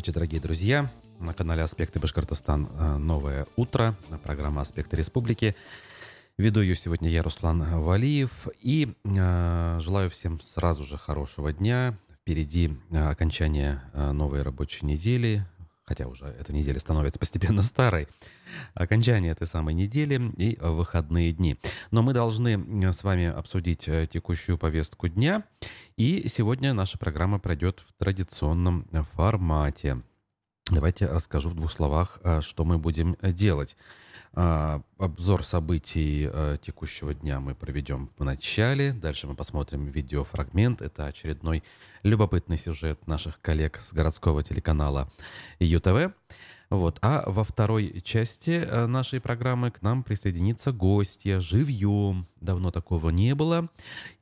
Здравствуйте, дорогие друзья! На канале «Аспекты Башкортостан» э, новое утро, программа «Аспекты Республики». Веду ее сегодня я, Руслан Валиев, и э, желаю всем сразу же хорошего дня. Впереди э, окончание э, новой рабочей недели, хотя уже эта неделя становится постепенно старой, окончание этой самой недели и выходные дни. Но мы должны э, с вами обсудить э, текущую повестку дня, и сегодня наша программа пройдет в традиционном формате. Давайте расскажу в двух словах, э, что мы будем делать. А, обзор событий э, текущего дня мы проведем в начале. Дальше мы посмотрим видеофрагмент. Это очередной любопытный сюжет наших коллег с городского телеканала ЮТВ. Вот. А во второй части э, нашей программы к нам присоединится гостья живьем. Давно такого не было.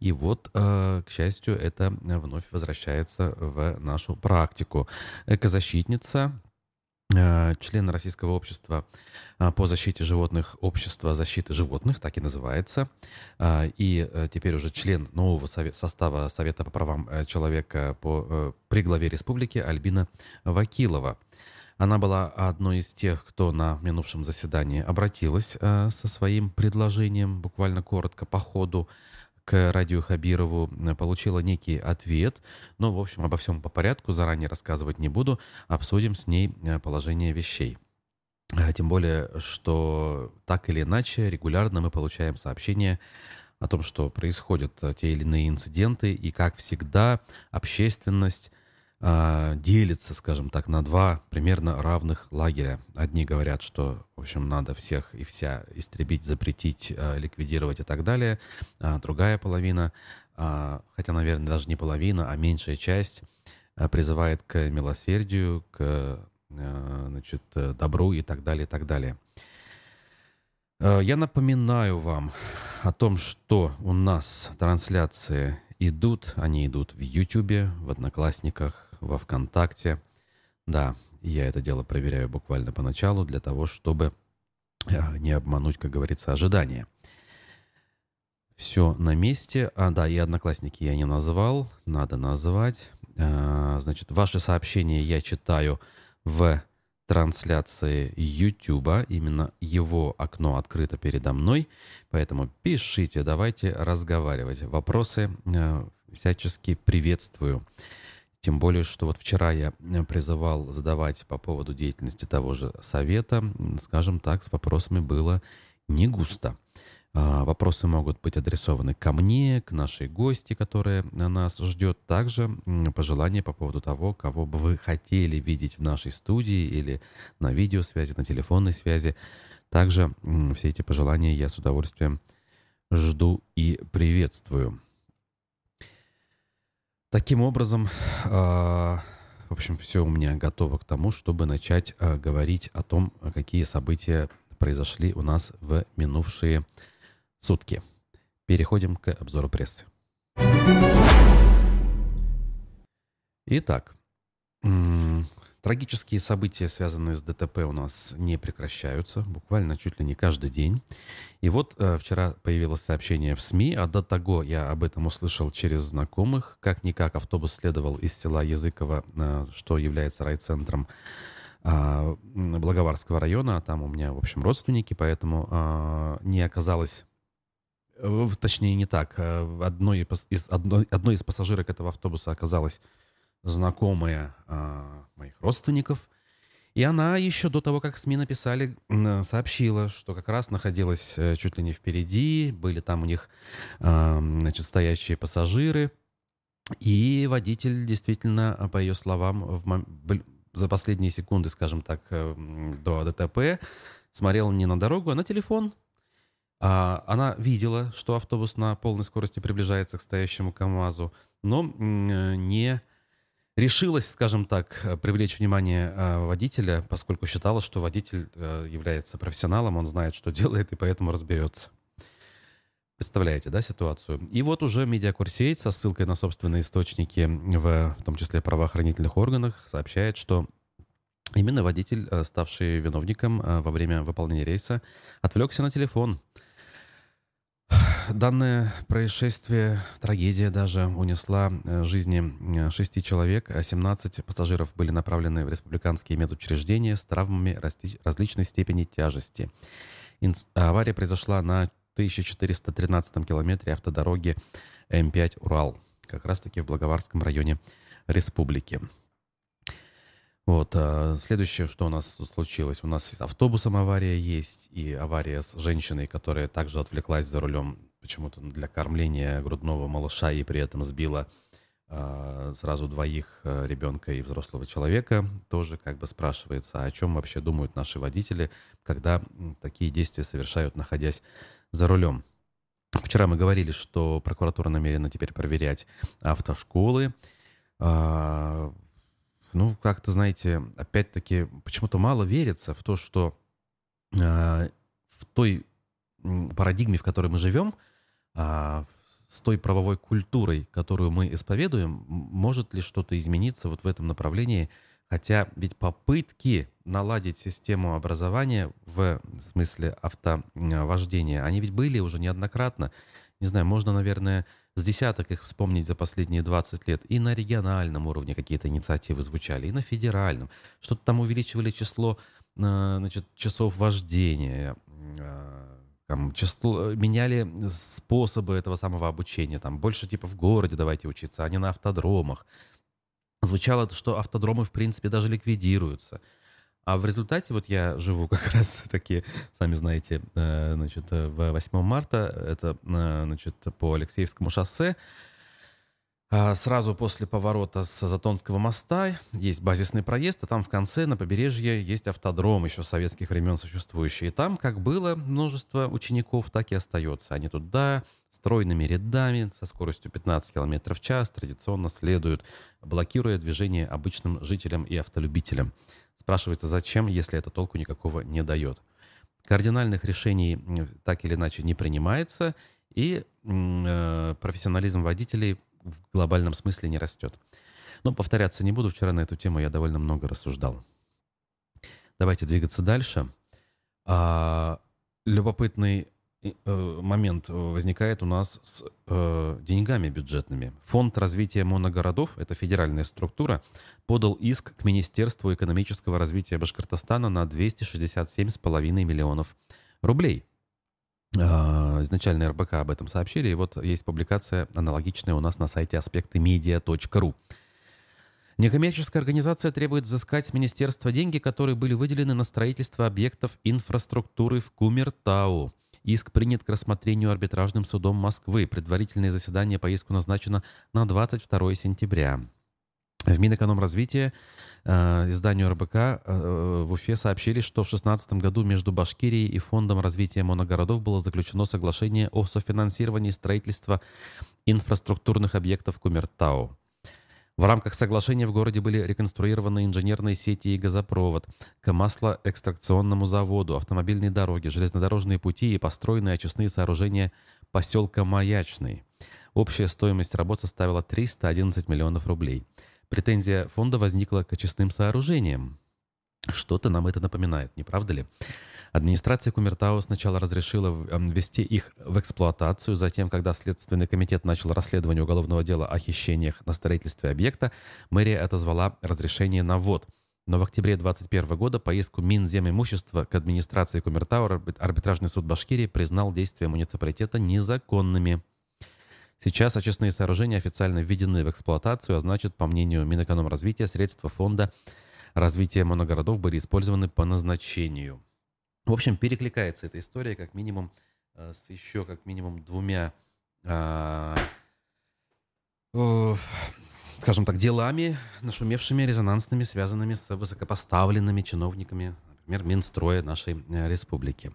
И вот, э, к счастью, это вновь возвращается в нашу практику. Экозащитница, Э, член Российского общества э, по защите животных, Общества защиты животных, так и называется, э, и теперь уже член нового состава Совета по правам человека по, при главе республики Альбина Вакилова. Она была одной из тех, кто на минувшем заседании обратилась со своим предложением, буквально коротко по ходу, к Радио Хабирову э, получила некий ответ. Но, в общем, обо всем по порядку, заранее рассказывать не буду. Обсудим с ней э, положение вещей. Э, тем более, что так или иначе регулярно мы получаем сообщения о том, что происходят те или иные инциденты, и, как всегда, общественность э, делится, скажем так, на два примерно равных лагеря. Одни говорят, что, в общем, надо всех и вся истребить, запретить, э, ликвидировать и так далее. А другая половина, э, хотя, наверное, даже не половина, а меньшая часть, призывает к милосердию, к значит, добру и так далее, и так далее. Я напоминаю вам о том, что у нас трансляции идут, они идут в YouTube, в Одноклассниках, во ВКонтакте. Да, я это дело проверяю буквально поначалу для того, чтобы э, не обмануть, как говорится, ожидания. Все на месте. А, да, и одноклассники я не назвал. Надо назвать. А, значит, ваши сообщения я читаю в трансляции YouTube. Именно его окно открыто передо мной. Поэтому пишите, давайте разговаривать. Вопросы э, всячески приветствую. Тем более, что вот вчера я э, призывал задавать по поводу деятельности того же совета, скажем так, с вопросами было не густо. А, вопросы могут быть адресованы ко мне, к нашей гости, которая нас ждет. Также пожелания по поводу того, кого бы вы хотели видеть в нашей студии или на видеосвязи, на телефонной связи. Также все эти пожелания я с удовольствием жду и Таким образом, а, в общем, все у меня готово к тому, чтобы начать а, говорить о том, какие события произошли у нас в минувшие сутки. Переходим к обзору прессы. Итак, Трагические события, связанные с ДТП, у нас не прекращаются, буквально чуть ли не каждый день. И вот э, вчера появилось сообщение в СМИ, а до того я об этом услышал через знакомых. Как-никак автобус следовал из села Языково, э, что является райцентром э, Благоварского района. А там у меня, в общем, родственники, поэтому э, не оказалось Точнее, не так. Э, одной из, одной, одной из пассажирок этого автобуса оказалась знакомая э, моих родственников. И она еще до того, как СМИ написали, сообщила, что как раз находилась э, чуть ли не впереди, были там у них э, значит, стоящие пассажиры. И водитель действительно, по ее словам, в, за последние секунды, скажем так, э, до ДТП смотрел не на дорогу, а на телефон. А она видела, что автобус на полной скорости приближается к стоящему КАМАЗу, но не решилась, скажем так, э, привлечь внимание э, водителя, поскольку считала, что водитель э, является профессионалом, он знает, что делает, и поэтому разберется. Представляете, да, ситуацию? И вот уже медиакурсейт со ссылкой на собственные источники, в, в том числе правоохранительных органах, сообщает, что именно водитель, ставший виновником во время выполнения рейса, отвлекся на телефон. Данное происшествие, трагедия даже, унесла э, жизни шести человек, а 17 пассажиров были направлены в республиканские медучреждения с травмами различной степени тяжести. Авария произошла на 1413 километре автодороги М5 «Урал», как раз-таки в Благоварском районе республики. Вот, а следующее, что у нас случилось. У нас с автобусом авария есть, и авария с женщиной, которая также отвлеклась за рулем почему-то для кормления грудного малыша и при этом сбила э, сразу двоих, э, ребенка и взрослого человека. Тоже как бы спрашивается, о чем вообще думают наши водители, когда такие действия совершают, находясь за рулем. Вчера мы говорили, что прокуратура намерена теперь проверять автошколы. Э, ну, как-то, знаете, опять-таки, почему-то мало верится в то, что э, в той парадигме, в которой мы живем, э, с той правовой культурой, которую мы исповедуем, может ли что-то измениться вот в этом направлении? Хотя ведь попытки наладить систему образования в смысле автовождения, они ведь были уже неоднократно. Не знаю, можно, наверное, с десяток их вспомнить за последние 20 лет. И на региональном уровне какие-то инициативы звучали, и на федеральном. Что-то там увеличивали число э, значит, часов вождения, э, там, число, меняли способы этого самого обучения. Там, больше типа в городе давайте учиться, а не на автодромах. Звучало, что автодромы, в принципе, даже ликвидируются. А в результате вот я живу как раз таки, сами знаете, э, значит, в 8 марта, это, э, значит, по Алексеевскому шоссе, Сразу после поворота с Затонского моста есть базисный проезд, а там в конце на побережье есть автодром еще советских времен существующий. И там как было множество учеников, так и остается. Они туда стройными рядами со скоростью 15 км в час традиционно следуют, блокируя движение обычным жителям и автолюбителям. Спрашивается, зачем, если это толку никакого не дает. Кардинальных решений так или иначе не принимается, и э, профессионализм водителей в глобальном смысле не растет. Но повторяться не буду. Вчера на эту тему я довольно много рассуждал. Давайте двигаться дальше. А, любопытный Э, момент возникает у нас с э, деньгами бюджетными. Фонд развития моногородов, это федеральная структура, подал иск к Министерству экономического развития Башкортостана на 267,5 миллионов рублей. Э, изначально РБК об этом сообщили, и вот есть публикация аналогичная у нас на сайте аспекты медиа.ру. Некоммерческая организация требует взыскать с министерства деньги, которые были выделены на строительство объектов инфраструктуры в Кумертау. Иск принят к рассмотрению арбитражным судом Москвы. Предварительное заседание по иску назначено на 22 сентября. В Минэкономразвития э, изданию РБК э, в Уфе сообщили, что в 2016 году между Башкирией и Фондом развития моногородов было заключено соглашение о софинансировании строительства инфраструктурных объектов Кумертау. В рамках соглашения в городе были реконструированы инженерные сети и газопровод к маслоэкстракционному заводу, автомобильные дороги, железнодорожные пути и построенные очистные сооружения поселка Маячный. Общая стоимость работ составила 311 миллионов рублей. Претензия фонда возникла к очистным сооружениям. Что-то нам это напоминает, не правда ли? Администрация Кумертау сначала разрешила ввести их в эксплуатацию, затем, когда Следственный комитет начал расследование уголовного дела о хищениях на строительстве объекта, мэрия отозвала разрешение на ввод. Но в октябре 2021 года по иску Минземимущества к администрации Кумертау арбитражный суд Башкирии признал действия муниципалитета незаконными. Сейчас очистные сооружения официально введены в эксплуатацию, а значит, по мнению Минэкономразвития, средства фонда развития моногородов были использованы по назначению. В общем, перекликается эта история как минимум э, с еще как минимум двумя, э, э, скажем так, делами, нашумевшими, резонансными, связанными с высокопоставленными чиновниками, например, Минстроя нашей э, республики.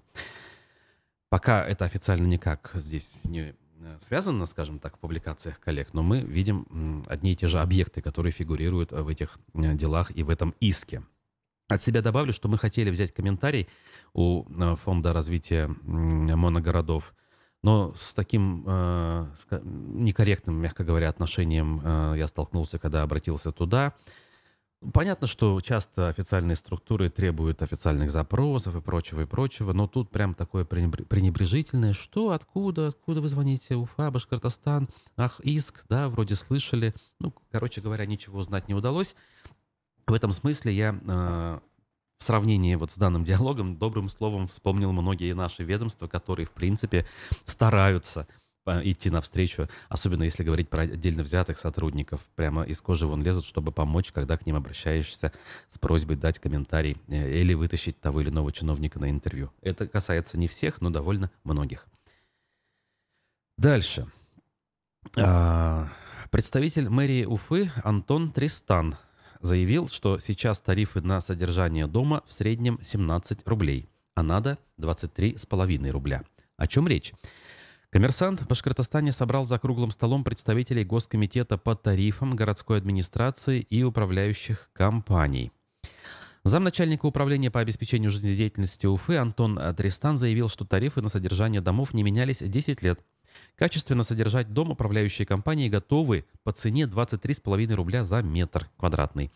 Пока это официально никак здесь не связано, скажем так, в публикациях коллег, но мы видим одни и те же объекты, которые фигурируют в этих э, делах и в этом иске. От себя добавлю, что мы хотели взять комментарий у э, Фонда развития моногородов, но с таким э, некорректным, мягко говоря, отношением э, я столкнулся, когда обратился туда. Понятно, что часто официальные структуры требуют официальных запросов и прочего, и прочего, но тут прям такое пренебрежительное, что, откуда, откуда вы звоните, Уфа, Башкортостан, ах, иск, да, вроде слышали. Ну, короче говоря, ничего узнать не удалось. В этом смысле я э, в сравнении вот с данным диалогом добрым словом вспомнил многие наши ведомства, которые, в принципе, стараются идти навстречу, особенно если говорить про отдельно взятых сотрудников, прямо из кожи вон лезут, чтобы помочь, когда к ним обращаешься с просьбой дать комментарий э, или вытащить того или иного чиновника на интервью. Это касается не всех, но довольно многих. Дальше. А, представитель мэрии Уфы Антон Тристан заявил, что сейчас тарифы на содержание дома в среднем 17 рублей, а надо 23,5 рубля. О чем речь? Коммерсант в Башкортостане собрал за круглым столом представителей Госкомитета по тарифам, городской администрации и управляющих компаний. Замначальника управления по обеспечению жизнедеятельности Уфы Антон Тристан заявил, что тарифы на содержание домов не менялись 10 лет. Качественно содержать дом управляющие компании готовы по цене 23,5 рубля за метр квадратный.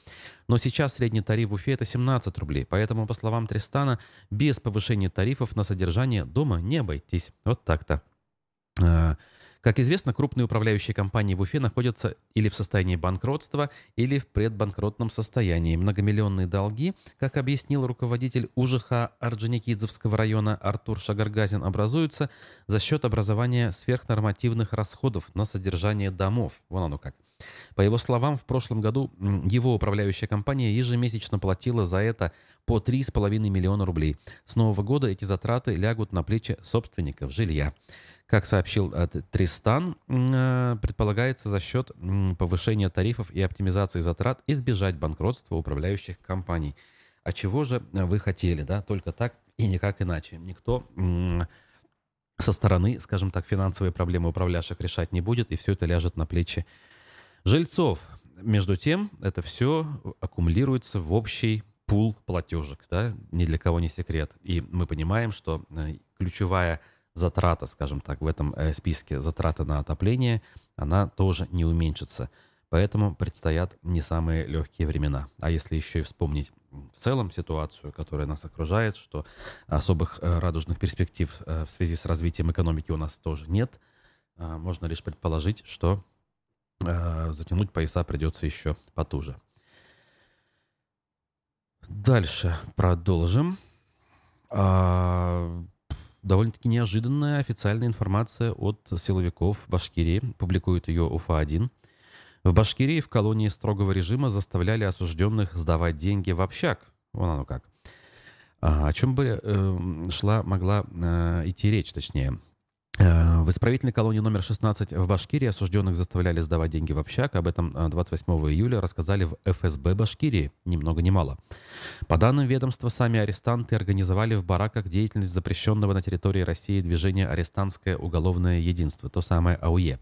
Но сейчас средний тариф в Уфе это 17 рублей, поэтому, по словам Тристана, без повышения тарифов на содержание дома не обойтись. Вот так-то. Э, как известно, крупные управляющие компании в Уфе находятся или в состоянии банкротства, или в предбанкротном состоянии. Многомиллионные долги, как объяснил руководитель УЖХ Орджоникидзевского района Артур Шагаргазин, образуются за счет образования сверхнормативных расходов на содержание домов. Вон оно как. По его словам, в прошлом году его управляющая компания ежемесячно платила за это по 3,5 миллиона рублей. С нового года эти затраты лягут на плечи собственников жилья. Как сообщил э, Тристан, э, предполагается за счет повышения тарифов и оптимизации затрат избежать банкротства управляющих компаний. А чего же вы хотели, да? Только так и никак иначе. Никто со стороны, скажем так, финансовые проблемы управляющих решать не будет, и все это ляжет на плечи жильцов. Между тем, это все аккумулируется в общий пул платежек, да, ни для кого не секрет. И мы понимаем, что э, ключевая затрата, скажем так, в этом э, списке затраты на отопление, она тоже не уменьшится. Поэтому предстоят не самые легкие времена. А если еще и вспомнить в целом ситуацию, которая нас окружает, что особых э, радужных перспектив э, в связи с развитием экономики у нас тоже нет, можно лишь предположить, что затянуть пояса придется еще потуже. Дальше продолжим. Довольно-таки неожиданная официальная информация от силовиков Башкирии. Публикует ее УФА-1. В Башкирии в колонии строгого режима заставляли осужденных сдавать деньги в общак. Вон оно как. А, о чем бы э, шла, могла э, идти речь, точнее. Э, в исправительной колонии номер 16 в Башкирии осужденных заставляли сдавать деньги в общак. Об этом 28 э, июля рассказали в ФСБ Башкирии, ни много ни мало. По данным ведомства, сами арестанты организовали в бараках деятельность запрещенного на территории России движения «Арестантское уголовное единство», то самое АУЕ.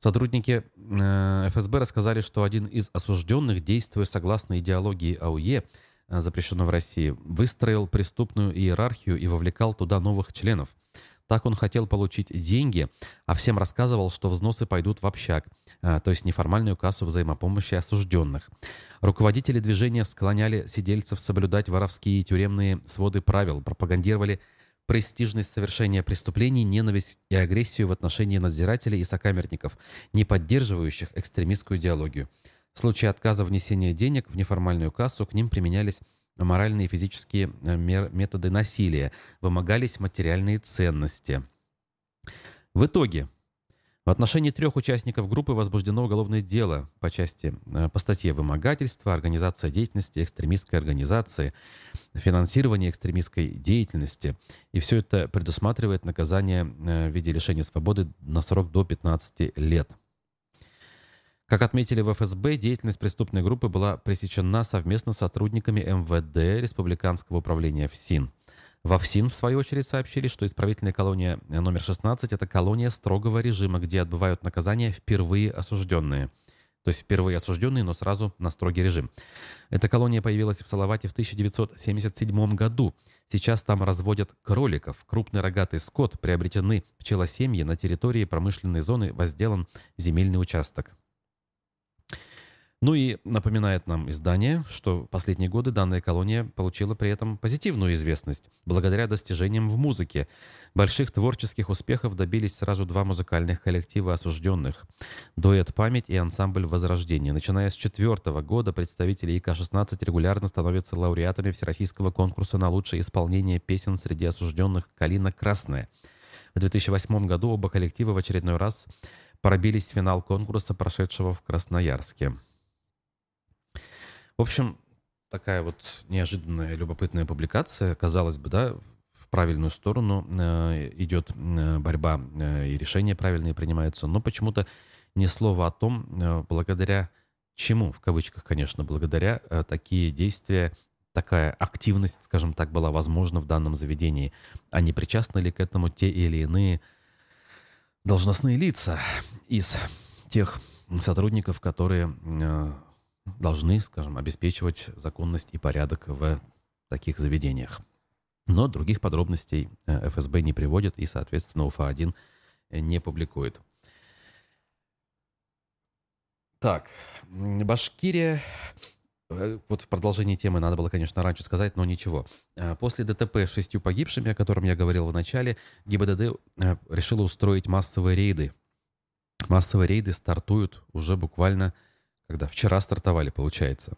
Сотрудники э, ФСБ рассказали, что один из осужденных, действуя согласно идеологии АУЕ, запрещенного в России, выстроил преступную иерархию и вовлекал туда новых членов – так он хотел получить деньги, а всем рассказывал, что взносы пойдут в общак, а, то есть неформальную кассу взаимопомощи осужденных. Руководители движения склоняли сидельцев соблюдать воровские и тюремные своды правил, пропагандировали престижность совершения преступлений, ненависть и агрессию в отношении надзирателей и сокамерников, не поддерживающих экстремистскую идеологию. В случае отказа внесения денег в неформальную кассу к ним применялись моральные и физические э, методы насилия, вымогались материальные ценности. В итоге в отношении трех участников группы возбуждено уголовное дело по части э, по статье вымогательства, организация деятельности экстремистской организации, финансирование экстремистской деятельности. И все это предусматривает наказание э, в виде лишения свободы на срок до 15 лет. Как отметили в ФСБ, деятельность преступной группы была пресечена совместно с сотрудниками МВД Республиканского управления ФСИН. Во ФСИН, в свою очередь, сообщили, что исправительная колония номер 16 – это колония строгого режима, где отбывают наказания впервые осужденные. То есть впервые осужденные, но сразу на строгий режим. Эта колония появилась в Салавате в 1977 году. Сейчас там разводят кроликов. Крупный рогатый скот, приобретены пчелосемьи, на территории промышленной зоны возделан земельный участок. Ну и напоминает нам издание, что в последние годы данная колония получила при этом позитивную известность благодаря достижениям в музыке. Больших творческих успехов добились сразу два музыкальных коллектива осужденных – дуэт «Память» и ансамбль «Возрождение». Начиная с четвертого года представители ИК-16 регулярно становятся лауреатами Всероссийского конкурса на лучшее исполнение песен среди осужденных «Калина Красная». В 2008 году оба коллектива в очередной раз пробились в финал конкурса, прошедшего в Красноярске. В общем, такая вот неожиданная, любопытная публикация, казалось бы, да, в правильную сторону э, идет э, борьба э, и решения правильные принимаются, но почему-то ни слова о том, э, благодаря чему, в кавычках, конечно, благодаря э, такие действия, такая активность, скажем так, была возможна в данном заведении, а не причастны ли к этому те или иные должностные лица из тех сотрудников, которые э, должны, скажем, обеспечивать законность и порядок в таких заведениях. Но других подробностей э, ФСБ не приводит и, соответственно, УФА-1 не публикует. Так, Башкирия э, вот в продолжении темы надо было, конечно, раньше сказать, но ничего. Э, после ДТП с шестью погибшими, о котором я говорил в начале, ГИБДД решила устроить массовые рейды. Массовые рейды стартуют уже буквально когда вчера стартовали, получается.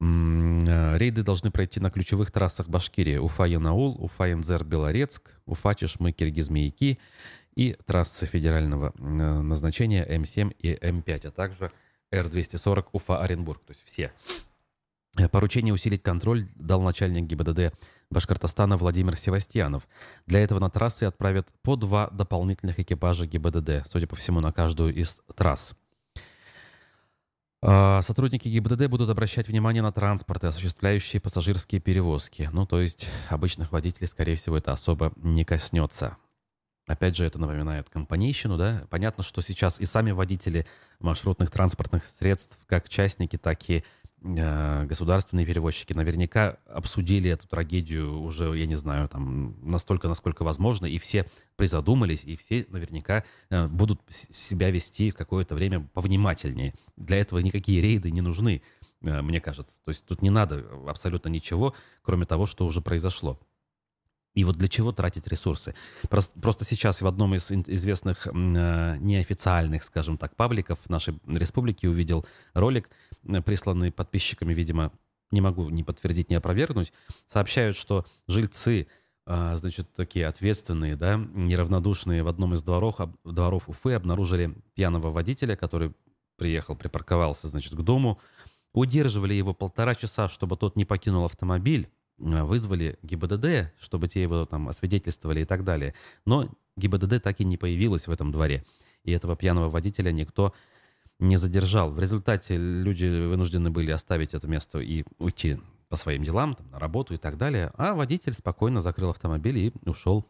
Э, рейды должны пройти на ключевых трассах Башкирии. Уфа-Янаул, Уфа-Янзер-Белорецк, Уфа-Чешмы, Киргиз-Маяки и трассы федерального э, назначения М7 и М5, а также Р-240 Уфа-Оренбург. То есть все. Э, поручение усилить контроль дал начальник ГИБДД Башкортостана Владимир Севастьянов. Для этого на трассы отправят по два дополнительных экипажа ГИБДД, судя по всему, на каждую из трасс. А, сотрудники ГИБДД будут обращать внимание на транспорты, осуществляющие пассажирские перевозки. Ну, то есть обычных водителей, скорее всего, это особо не коснется. Опять же, это напоминает компанейщину, да? Понятно, что сейчас и сами водители маршрутных транспортных средств, как частники, так и государственные перевозчики наверняка обсудили эту трагедию уже, я не знаю, там настолько, насколько возможно, и все призадумались, и все наверняка э, будут себя вести какое-то время повнимательнее. Для этого никакие рейды не нужны, э, мне кажется. То есть тут не надо абсолютно ничего, кроме того, что уже произошло. И вот для чего тратить ресурсы? Просто сейчас в одном из известных неофициальных, скажем так, пабликов нашей республики увидел ролик, Э, присланные подписчиками, видимо, не могу ни подтвердить, ни опровергнуть, сообщают, что жильцы, а, значит, такие ответственные, да, неравнодушные в одном из дворов, дворов Уфы обнаружили пьяного водителя, который приехал, припарковался, значит, к дому, удерживали его полтора часа, чтобы тот не покинул автомобиль, вызвали ГИБДД, чтобы те его там освидетельствовали и так далее. Но ГИБДД так и не появилась в этом дворе. И этого пьяного водителя никто не задержал. В результате люди вынуждены были оставить это место и уйти по своим делам, там, на работу и так далее. А водитель спокойно закрыл автомобиль и ушел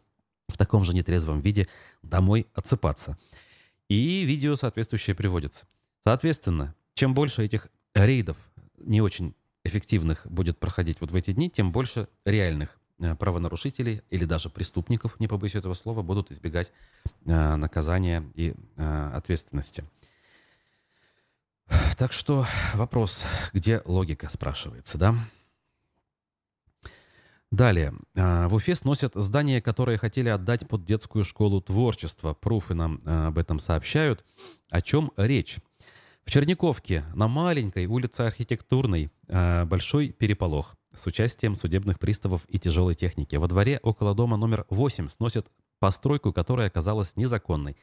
в таком же нетрезвом виде домой отсыпаться. И видео соответствующее приводится. Соответственно, чем больше этих рейдов не очень эффективных будет проходить вот в эти дни, тем больше реальных э, правонарушителей или даже преступников, не побоюсь этого слова, будут избегать э, наказания и э, ответственности. Так что вопрос, где логика, спрашивается, да? Далее. А, в Уфе сносят здание, которое хотели отдать под детскую школу творчества. Пруфы нам а, об этом сообщают. О чем речь? В Черниковке на маленькой улице архитектурной а, большой переполох с участием судебных приставов и тяжелой техники. Во дворе около дома номер 8 сносят постройку, которая оказалась незаконной.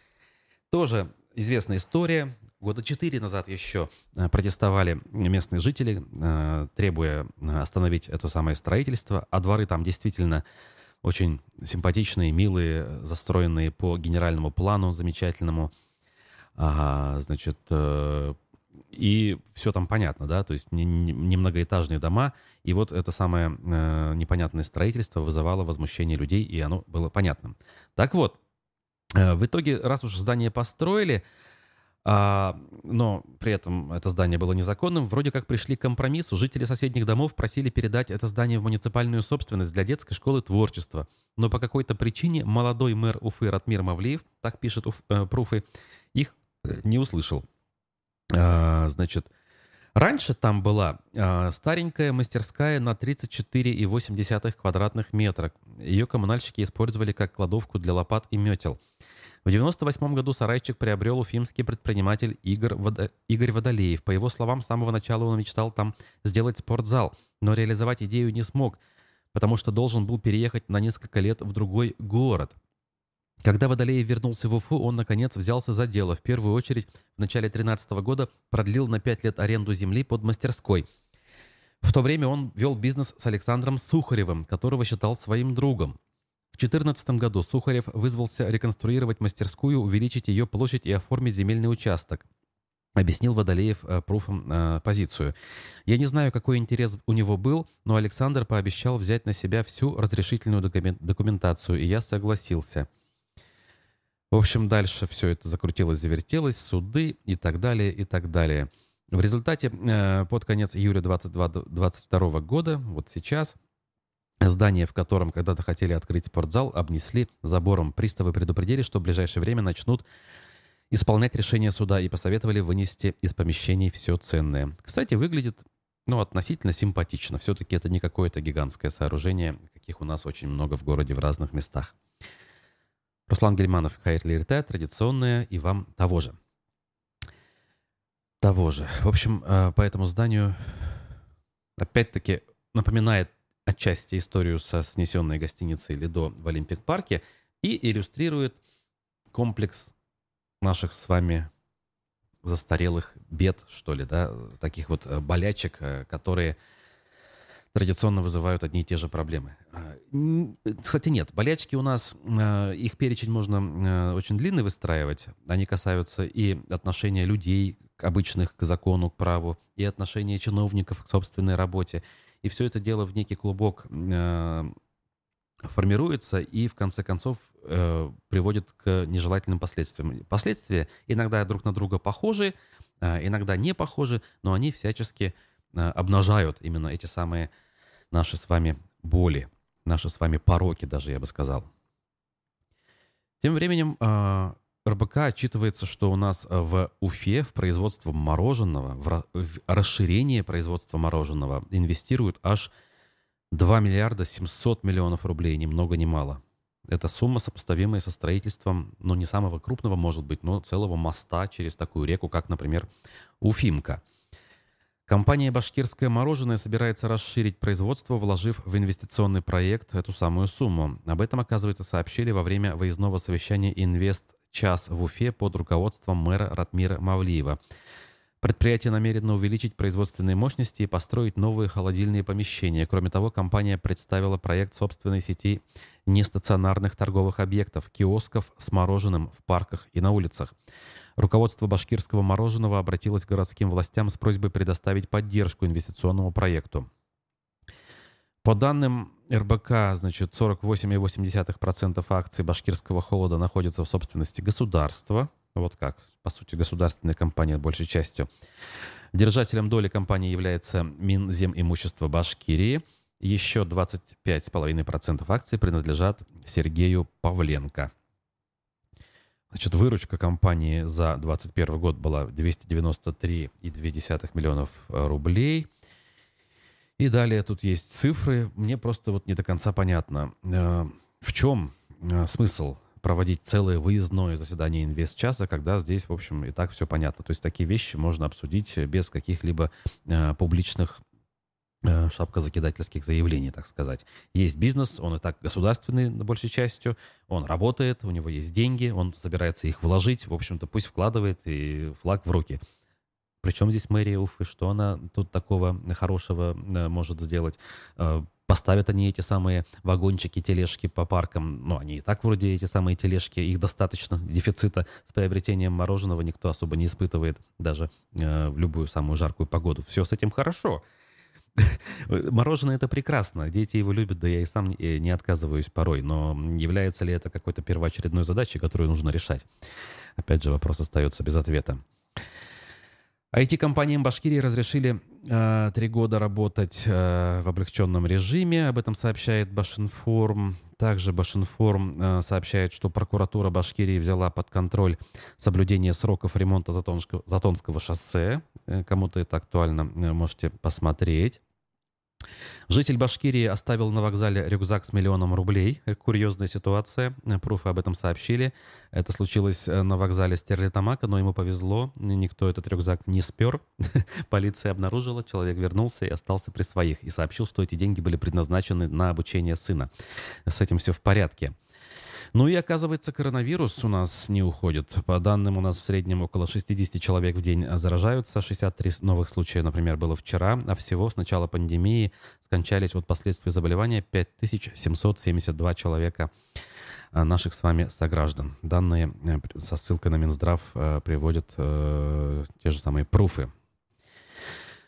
Тоже известная история. Года четыре назад еще э, протестовали местные жители, э, требуя э, остановить это самое строительство. А дворы там действительно очень симпатичные, милые, застроенные по генеральному плану замечательному. Ага, значит, и все там понятно, да, то есть не, не многоэтажные дома, и вот это самое э, непонятное строительство вызывало возмущение людей, и оно было понятным. Так вот, э, в итоге, раз уж здание построили, а, но при этом это здание было незаконным. Вроде как пришли к компромиссу. Жители соседних домов просили передать это здание в муниципальную собственность для детской школы творчества. Но по какой-то причине молодой мэр Уфы Ратмир Мавлиев, так пишет Уф, э, Пруфы, э, не услышал. А, значит, Раньше там была э, старенькая мастерская на 34,8 квадратных метра. Ее коммунальщики использовали как кладовку для лопат и метел. В 1998 году сарайчик приобрел уфимский предприниматель Игорь, Водо... Игорь Водолеев. По его словам, с самого начала он мечтал там сделать спортзал, но реализовать идею не смог, потому что должен был переехать на несколько лет в другой город – когда Водолеев вернулся в Уфу, он, наконец, взялся за дело. В первую очередь, в начале 2013 года продлил на 5 лет аренду земли под мастерской. В то время он вел бизнес с Александром Сухаревым, которого считал своим другом. В 2014 году Сухарев вызвался реконструировать мастерскую, увеличить ее площадь и оформить земельный участок. Объяснил Водолеев э, пруфом э, позицию. Я не знаю, какой интерес у него был, но Александр пообещал взять на себя всю разрешительную документацию, и я согласился. В общем, дальше все это закрутилось, завертелось, суды и так далее, и так далее. В результате э, под конец июля 2022 года, вот сейчас, здание, в котором когда-то хотели открыть спортзал, обнесли забором. Приставы предупредили, что в ближайшее время начнут исполнять решение суда и посоветовали вынести из помещений все ценное. Кстати, выглядит ну, относительно симпатично. Все-таки это не какое-то гигантское сооружение, каких у нас очень много в городе в разных местах. Руслан Гельманов, Хайрли РТ, традиционная, и вам того же. Того же. В общем, э, по этому зданию опять-таки напоминает отчасти историю со снесенной гостиницей Лидо в Олимпик-парке и иллюстрирует комплекс наших с вами застарелых бед, что ли, да, таких вот э, болячек, э, которые традиционно вызывают одни и те же проблемы. А, кстати, нет, болячки у нас, а, их перечень можно а, очень длинный выстраивать. Они касаются и отношения людей обычных к закону, к праву, и отношения чиновников к собственной работе. И все это дело в некий клубок формируется и в конце концов э, приводит к нежелательным последствиям. Последствия иногда друг на друга похожи, иногда не похожи, но они всячески обнажают именно эти самые наши с вами боли, наши с вами пороки даже, я бы сказал. Тем временем э, РБК отчитывается, что у нас в Уфе в производство мороженого, в расширение производства мороженого инвестируют аж 2 миллиарда 700 миллионов рублей, ни много ни мало. Это сумма, сопоставимая со строительством, ну, не самого крупного, может быть, но целого моста через такую реку, как, например, Уфимка – Компания «Башкирское мороженое» собирается расширить производство, вложив в инвестиционный проект эту самую сумму. Об этом, оказывается, сообщили во время выездного совещания «Инвест час» в Уфе под руководством мэра Ратмира Мавлиева. Предприятие намерено увеличить производственные мощности и построить новые холодильные помещения. Кроме того, компания представила проект собственной сети нестационарных торговых объектов, киосков с мороженым в парках и на улицах. Руководство башкирского мороженого обратилось к городским властям с просьбой предоставить поддержку инвестиционному проекту. По данным РБК, значит, 48,8% акций башкирского холода находятся в собственности государства. Вот как, по сути, государственная компания большей частью. Держателем доли компании является Минземимущество Башкирии. Еще 25,5% акций принадлежат Сергею Павленко. Значит, выручка компании за 2021 год была 293,2 миллионов э, рублей. И далее тут есть цифры. Мне просто вот не до конца понятно, э, в чем э, смысл проводить целое выездное заседание инвест-часа, когда здесь, в общем, и так все понятно. То есть такие вещи можно обсудить без каких-либо публичных шапка закидательских заявлений, так сказать. Есть бизнес, он и так государственный на большей частью, он работает, у него есть деньги, он собирается их вложить, в общем-то пусть вкладывает и флаг в руки. Причем здесь мэрия Уфы, что она тут такого хорошего э, может сделать? Э, поставят они эти самые вагончики, тележки по паркам. Ну, они и так вроде эти самые тележки, их достаточно. Дефицита с приобретением мороженого никто особо не испытывает даже в любую самую жаркую погоду. Все с этим хорошо. Мороженое это прекрасно, дети его любят, да я и сам не отказываюсь порой, но является ли это какой-то первоочередной задачей, которую нужно решать? Опять же, вопрос остается без ответа. IT-компаниям Башкирии разрешили э, три года работать э, в облегченном режиме. Об этом сообщает Башинформ. Также Башинформ э, сообщает, что прокуратура Башкирии взяла под контроль соблюдение сроков ремонта Затонского, Затонского шоссе. Э, кому-то это актуально, э, можете посмотреть. Житель Башкирии оставил на вокзале рюкзак с миллионом рублей. Курьезная ситуация. Пруфы об этом сообщили. Это случилось э, на вокзале Стерлитамака, но ему повезло. Никто этот рюкзак не спер. Полиция обнаружила, человек вернулся и остался при своих. И сообщил, что эти деньги были предназначены на обучение сына. С этим все в порядке. Ну и оказывается, коронавирус у нас не уходит. По данным, у нас в среднем около 60 человек в день заражаются. 63 новых случая, например, было вчера. А всего с начала пандемии скончались от последствий заболевания 5772 человека а, наших с вами сограждан. Данные э, со ссылкой на Минздрав э, приводят э, те же самые пруфы.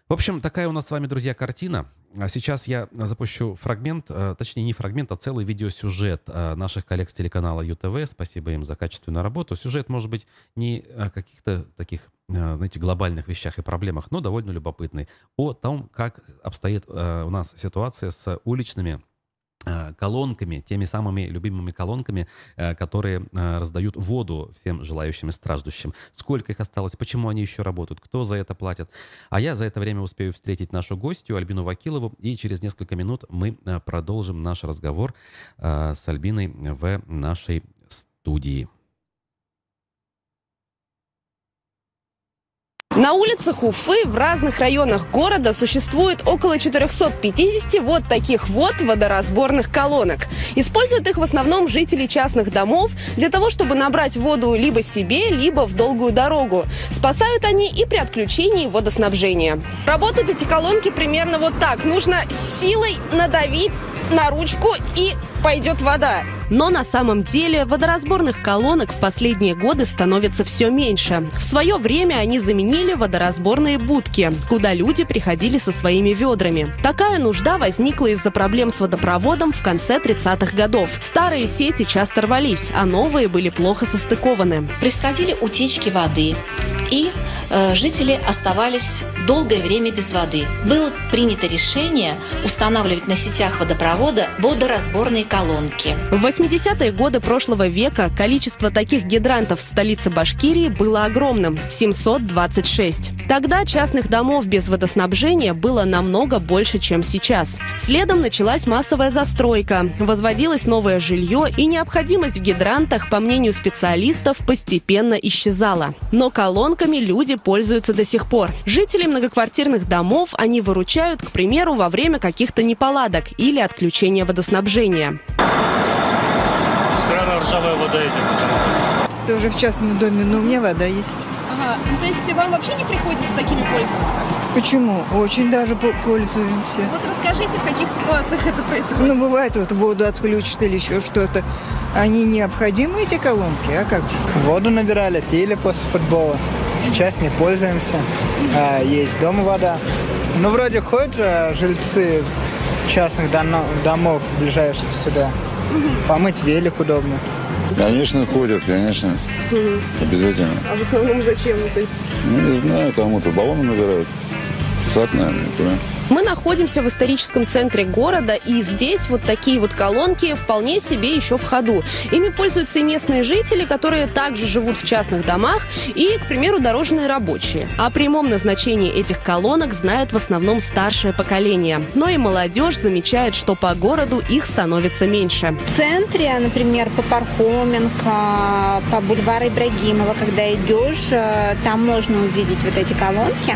В общем, такая у нас с вами, друзья, картина. А сейчас я запущу фрагмент, э, точнее не фрагмент, а целый видеосюжет э, наших коллег с телеканала ЮТВ. Спасибо им за качественную работу. Сюжет может быть не о каких-то таких, э, знаете, глобальных вещах и проблемах, но довольно любопытный. О том, как обстоит у нас ситуация с уличными Э, колонками, теми самыми любимыми колонками, э, которые э, раздают воду всем желающим и страждущим. Сколько их осталось, почему они еще работают, кто за это платит. А я за это время успею встретить нашу гостью Альбину Вакилову, и через несколько минут мы продолжим наш разговор с Альбиной в нашей студии. На улицах Уфы в разных районах города существует около 450 вот таких вот водоразборных колонок. Используют их в основном жители частных домов для того, чтобы набрать воду либо себе, либо в долгую дорогу. Спасают они и при отключении водоснабжения. Работают эти колонки примерно вот так. Нужно силой надавить на ручку и пойдет вода. Но на самом деле водоразборных колонок в последние годы становится все меньше. В свое время они заменили водоразборные будки, куда люди приходили со своими ведрами. Такая нужда возникла из-за проблем с водопроводом в конце 30-х годов. Старые сети часто рвались, а новые были плохо состыкованы. Происходили утечки воды, и э, жители оставались долгое время без воды. Было принято решение устанавливать на сетях водопровода водоразборные колонки. В 80-е годы прошлого века количество таких гидрантов в столице Башкирии было огромным – 726. Тогда частных домов без водоснабжения было намного больше, чем сейчас. Следом началась массовая застройка, возводилось новое жилье и необходимость в гидрантах, по мнению специалистов, постепенно исчезала. Но колонками люди пользуются до сих пор. Жители многоквартирных домов они выручают, к примеру, во время каких-то неполадок или отключения водоснабжения ржавая вода идет. Тоже в частном доме, но у меня вода есть. Ага, ну то есть вам вообще не приходится такими пользоваться? Почему? Очень даже пользуемся. Вот расскажите, в каких ситуациях это происходит? Ну, бывает, вот воду отключат или еще что-то. Они необходимы, эти колонки, а как же? Воду набирали, пили после футбола. Сейчас не пользуемся. А, есть дома вода. Ну, вроде ходят а, жильцы частных домов ближайших сюда. Помыть велик удобно. Конечно, ходят, конечно. Угу. Обязательно. А в основном зачем? То есть... Ну, не знаю, кому-то баллоны набирают. Сад, наверное, куда. Мы находимся в историческом центре города, и здесь вот такие вот колонки вполне себе еще в ходу. Ими пользуются и местные жители, которые также живут в частных домах, и, к примеру, дорожные рабочие. О прямом назначении этих колонок знает в основном старшее поколение. Но и молодежь замечает, что по городу их становится меньше. В центре, например, по Пархоменко, по бульвару Ибрагимова, когда идешь, э, там можно увидеть вот эти колонки.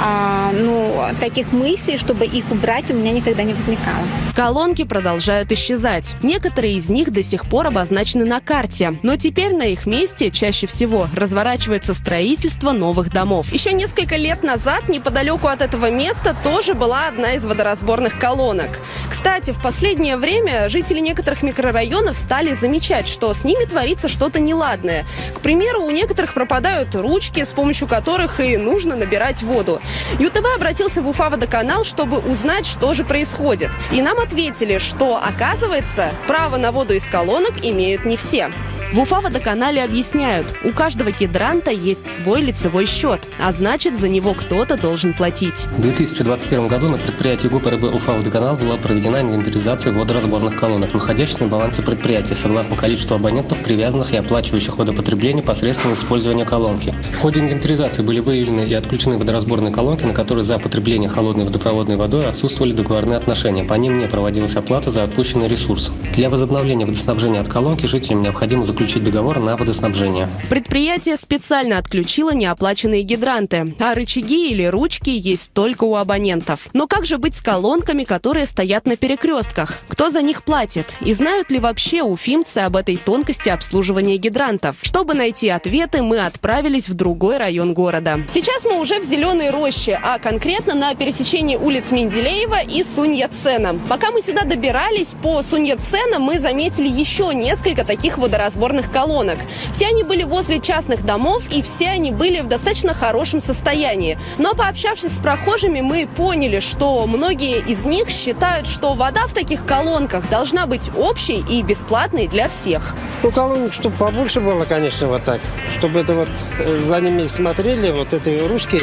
А, ну, таких мыслей, чтобы их убрать, у меня никогда не возникало. Колонки продолжают исчезать. Некоторые из них до сих пор обозначены на карте, но теперь на их месте чаще всего разворачивается строительство новых домов. Еще несколько лет назад неподалеку от этого места тоже была одна из водоразборных колонок. Кстати, в последнее время жители некоторых микрорайонов стали замечать, что с ними творится что-то неладное. К примеру, у некоторых пропадают ручки, с помощью которых и нужно набирать воду. ЮТВ обратился в Уфа-водоканал, чтобы узнать, что же происходит. И нам ответили, что, оказывается, право на воду из колонок имеют не все. В Уфа-водоканале объясняют, у каждого гидранта есть свой лицевой счет, а значит, за него кто-то должен платить. В 2021 году на предприятии ГУП РБ Уфа-водоканал была проведена инвентаризация водоразборных колонок, находящихся на балансе предприятия, согласно количеству абонентов, привязанных и оплачивающих водопотребление посредством использования колонки. В ходе инвентаризации были выявлены и отключены водоразборные колонки, на которые за потребление холодной водопроводной водой отсутствовали договорные отношения. По ним не проводилась оплата за отпущенный ресурс. Для возобновления водоснабжения от колонки жителям необходимо заключить договор на водоснабжение. Предприятие специально отключило неоплаченные гидранты, а рычаги или ручки есть только у абонентов. Но как же быть с колонками, которые стоят на перекрестках? Кто за них платит? И знают ли вообще уфимцы об этой тонкости обслуживания гидрантов? Чтобы найти ответы, мы отправились в другой район города. Сейчас мы уже в Зеленой роще, а конкретно на пересечении улиц Менделеева и Суньяцена. Пока мы сюда добирались, по Суньяцена мы заметили еще несколько таких водоразборных колонок. Все они были возле частных домов, и все они были в достаточно хорошем состоянии. Но пообщавшись с прохожими, мы поняли, что многие из них считают, что вода в таких колонках должна быть общей и бесплатной для всех. Ну, колонок, чтобы побольше было, конечно, вот так. Чтобы это вот э, за ними смотрели, вот эти русские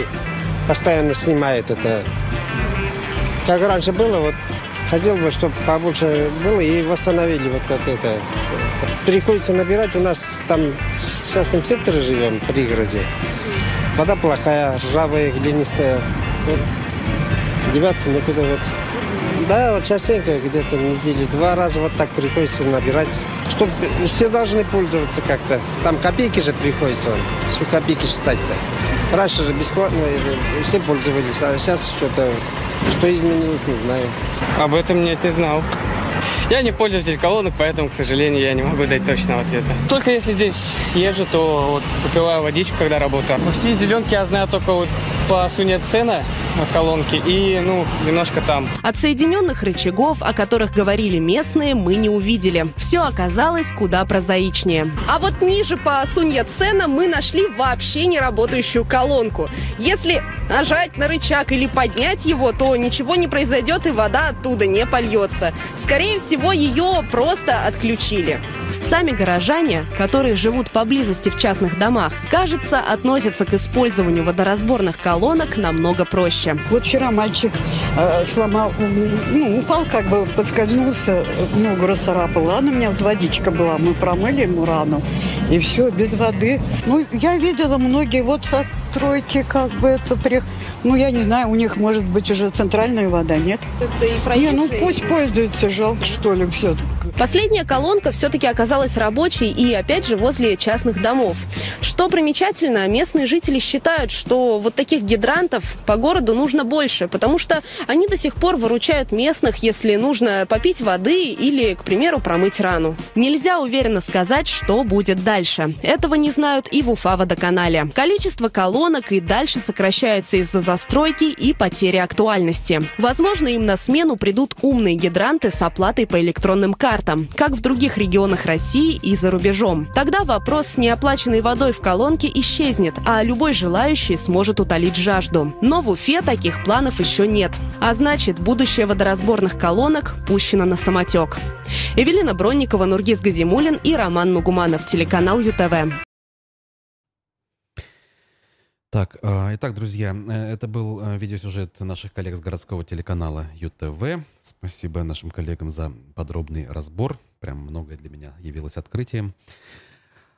постоянно снимают это. Как раньше было, вот хотел бы, чтобы побольше было и восстановили вот, вот это. Приходится набирать, у нас там в частном секторе живем, в пригороде. Вода плохая, ржавая, глинистая. Вот. Деваться некуда вот. Да, вот частенько где-то недели два раза вот так приходится набирать. Чтобы все должны пользоваться как-то. Там копейки же приходится, что копейки считать-то. Раньше же бесплатно все пользовались, а сейчас что-то, что изменилось, не знаю. Об этом нет, не знал. Я не пользователь колонок, поэтому, к сожалению, я не могу дать точного ответа. Только если здесь езжу, то вот попиваю водичку, когда работаю. Все зеленки я знаю только вот по Суне Цена колонки и, ну, немножко там. Отсоединенных рычагов, о которых говорили местные, мы не увидели. Все оказалось куда прозаичнее. А вот ниже по Сунья Цена мы нашли вообще не работающую колонку. Если нажать на рычаг или поднять его, то ничего не произойдет и вода оттуда не польется. Скорее всего, ее просто отключили. Сами горожане, которые живут поблизости в частных домах, кажется, относятся к использованию водоразборных колонок намного проще. Вот вчера мальчик э, сломал, ну, упал, как бы подскользнулся, ногу расцарапал. Ладно, у меня вот водичка была, мы промыли ему рану, и все, без воды. Ну, я видела многие вот со стройки, как бы это при ну, я не знаю, у них может быть уже центральная вода, нет? Не, ну пусть пользуются, жалко что ли все Последняя колонка все-таки оказалась рабочей и, опять же, возле частных домов. Что примечательно, местные жители считают, что вот таких гидрантов по городу нужно больше, потому что они до сих пор выручают местных, если нужно попить воды или, к примеру, промыть рану. Нельзя уверенно сказать, что будет дальше. Этого не знают и в Уфа-водоканале. Количество колонок и дальше сокращается из-за застройки и потери актуальности. Возможно, им на смену придут умные гидранты с оплатой по электронным картам, как в других регионах России и за рубежом. Тогда вопрос с неоплаченной водой в колонке исчезнет, а любой желающий сможет утолить жажду. Но в Уфе таких планов еще нет. А значит, будущее водоразборных колонок пущено на самотек. Эвелина Бронникова, Нургиз Газимулин и Роман Нугуманов, телеканал ЮТВ. Так, а, итак, друзья, э, это был э, видеосюжет наших коллег с городского телеканала ЮТВ. Спасибо нашим коллегам за подробный разбор. Прям многое для меня явилось открытием.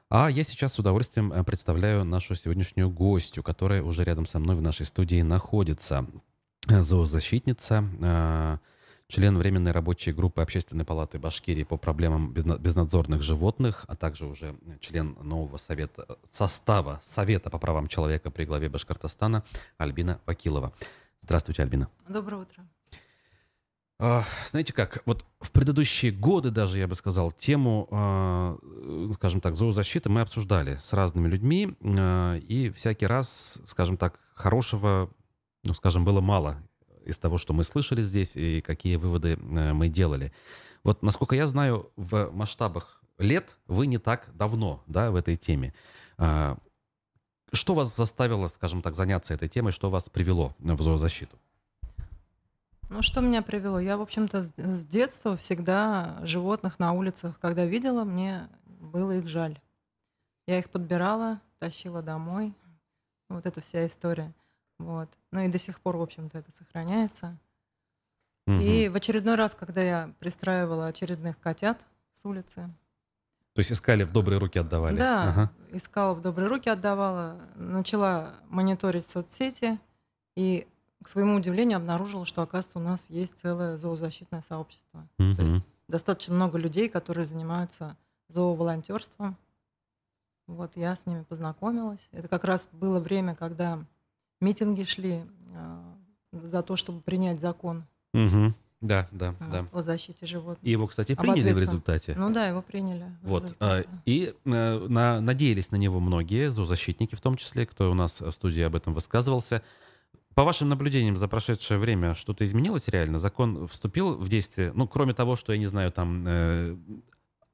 А я сейчас с удовольствием э, представляю нашу сегодняшнюю гостью, которая уже рядом со мной в нашей студии находится. Зоозащитница, член Временной рабочей группы Общественной палаты Башкирии по проблемам безнадзорных животных, а также уже член нового совета, состава Совета по правам человека при главе Башкортостана Альбина Вакилова. Здравствуйте, Альбина. Доброе утро. А, знаете как, вот в предыдущие годы даже, я бы сказал, тему, а, скажем так, зоозащиты мы обсуждали с разными людьми, а, и всякий раз, скажем так, хорошего, ну, скажем, было мало из того, что мы слышали здесь и какие выводы э, мы делали. Вот, насколько я знаю, в масштабах лет вы не так давно, да, в этой теме. А, что вас заставило, скажем так, заняться этой темой, что вас привело в зоозащиту? Ну, что меня привело? Я, в общем-то, с детства всегда животных на улицах, когда видела, мне было их жаль. Я их подбирала, тащила домой. Вот эта вся история. Вот. Ну и до сих пор, в общем-то, это сохраняется. И в очередной раз, когда я пристраивала очередных котят с улицы, То есть искали, в добрые руки отдавали? да, Ага. искала в добрые руки, отдавала, начала мониторить соцсети и, к своему удивлению, обнаружила, что, оказывается, у нас есть целое зоозащитное сообщество. То Мгм. есть достаточно много людей, которые занимаются зооволонтерством. Вот я с ними познакомилась. Это как раз было время, когда митинги шли а, за то, чтобы принять закон Мгм. Да, да, а, да. о защите животных. И его, кстати, приняли в результате. Ну да, его приняли. Вот. а. И э, на- надеялись на него многие, зоозащитники в том числе, кто у нас в студии об этом высказывался. По вашим наблюдениям за прошедшее время что-то изменилось реально? Закон вступил в действие? Ну, кроме того, что, я не знаю, там... Э,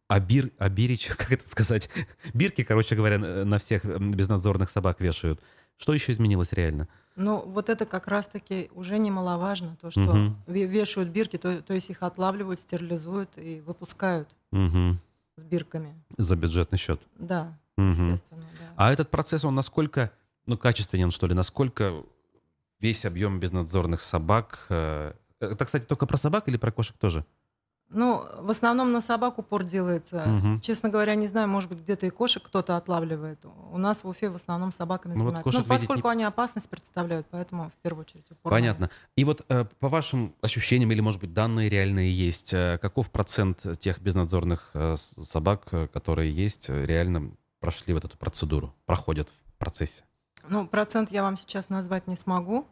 Абир, Абирич, как это сказать? Бирки, короче говоря, на всех безнадзорных собак вешают. Что еще изменилось реально? Ну, вот это как раз-таки уже немаловажно, то, что ве- вешают бирки, то, то есть их отлавливают, стерилизуют и выпускают Мгм. с бирками. За бюджетный счет. Да, Мгм. естественно, да. А этот процесс, он насколько, ну, качественен, что ли? Насколько весь объем безнадзорных собак... э, Это, кстати, только про собак или про кошек тоже? Ну, в основном на собак упор делается. Мгм. Честно говоря, не знаю, может быть, где-то и кошек кто-то отлавливает. У нас в Уфе в основном собаками Ну, вот занимаются. кошек ну, поскольку не- они опасность представляют, поэтому в первую очередь упор. Понятно. И вот э, по вашим ощущениям, или, может быть, данные реальные есть, э, каков процент тех безнадзорных э, собак, э, которые есть, э, реально прошли вот эту процедуру, проходят в процессе? Ну, процент я вам сейчас назвать не смогу.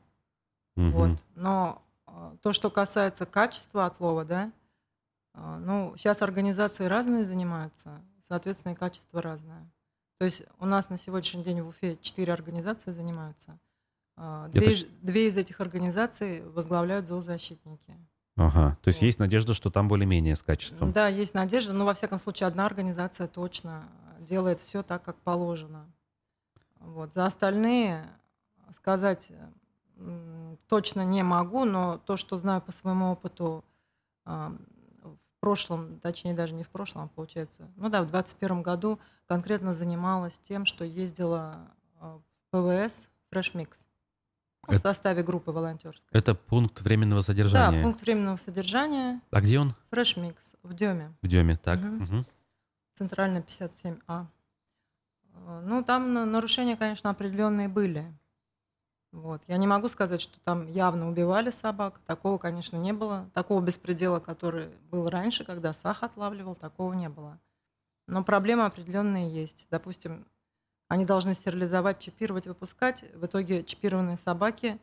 Мгм. Вот. Но э, то, что касается качества отлова, да, ну, сейчас организации разные занимаются, соответственно, и качество разное. То есть у нас на сегодняшний день в Уфе четыре организации занимаются. Это Две, из- ч- две из этих организаций возглавляют зоозащитники. Ага. То есть есть надежда, что там более-менее с качеством? Да, есть надежда, но во всяком случае одна организация точно делает все так, как положено. Вот. За остальные сказать точно не могу, но то, что знаю по своему опыту а, прошлом, точнее даже не в прошлом, а получается, ну да, в 2021 году конкретно занималась тем, что ездила а, в ПВС Fresh Mix ну, в Это- составе группы волонтерской. Это пункт временного содержания? Да, пункт временного содержания А где он? Fresh Mix в Деме. В Деме, так. Мгм. Мгм. Центральная 57А. Э, Ну, там на- нарушения, конечно, определенные были. Вот. Я не могу сказать, что там явно убивали собак. Такого, конечно, не было. Такого беспредела, который был раньше, когда Сах отлавливал, такого не было. Но проблемы определенные есть. Допустим, они должны стерилизовать, чипировать, выпускать. В итоге чипированные собаки,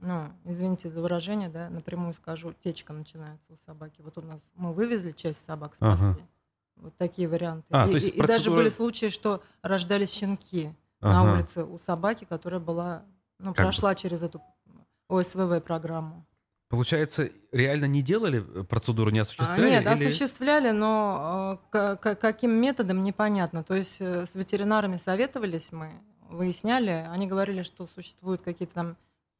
ну, извините за выражение, да, напрямую скажу, течка начинается у собаки. Вот у нас мы вывезли часть собак, Ага. спасли. Вот такие варианты. А, и, то есть и- и даже процедура- были случаи, что рождались щенки на Ага. улице у собаки, которая была, ну, Как бы- прошла через эту ОСВВ программу. Получается, реально не делали э, процедуру, не А, осуществляли? Нет, или- осуществляли, но э, к- каким методом непонятно. То есть э, с ветеринарами советовались мы, выясняли, они говорили, что существуют какие-то там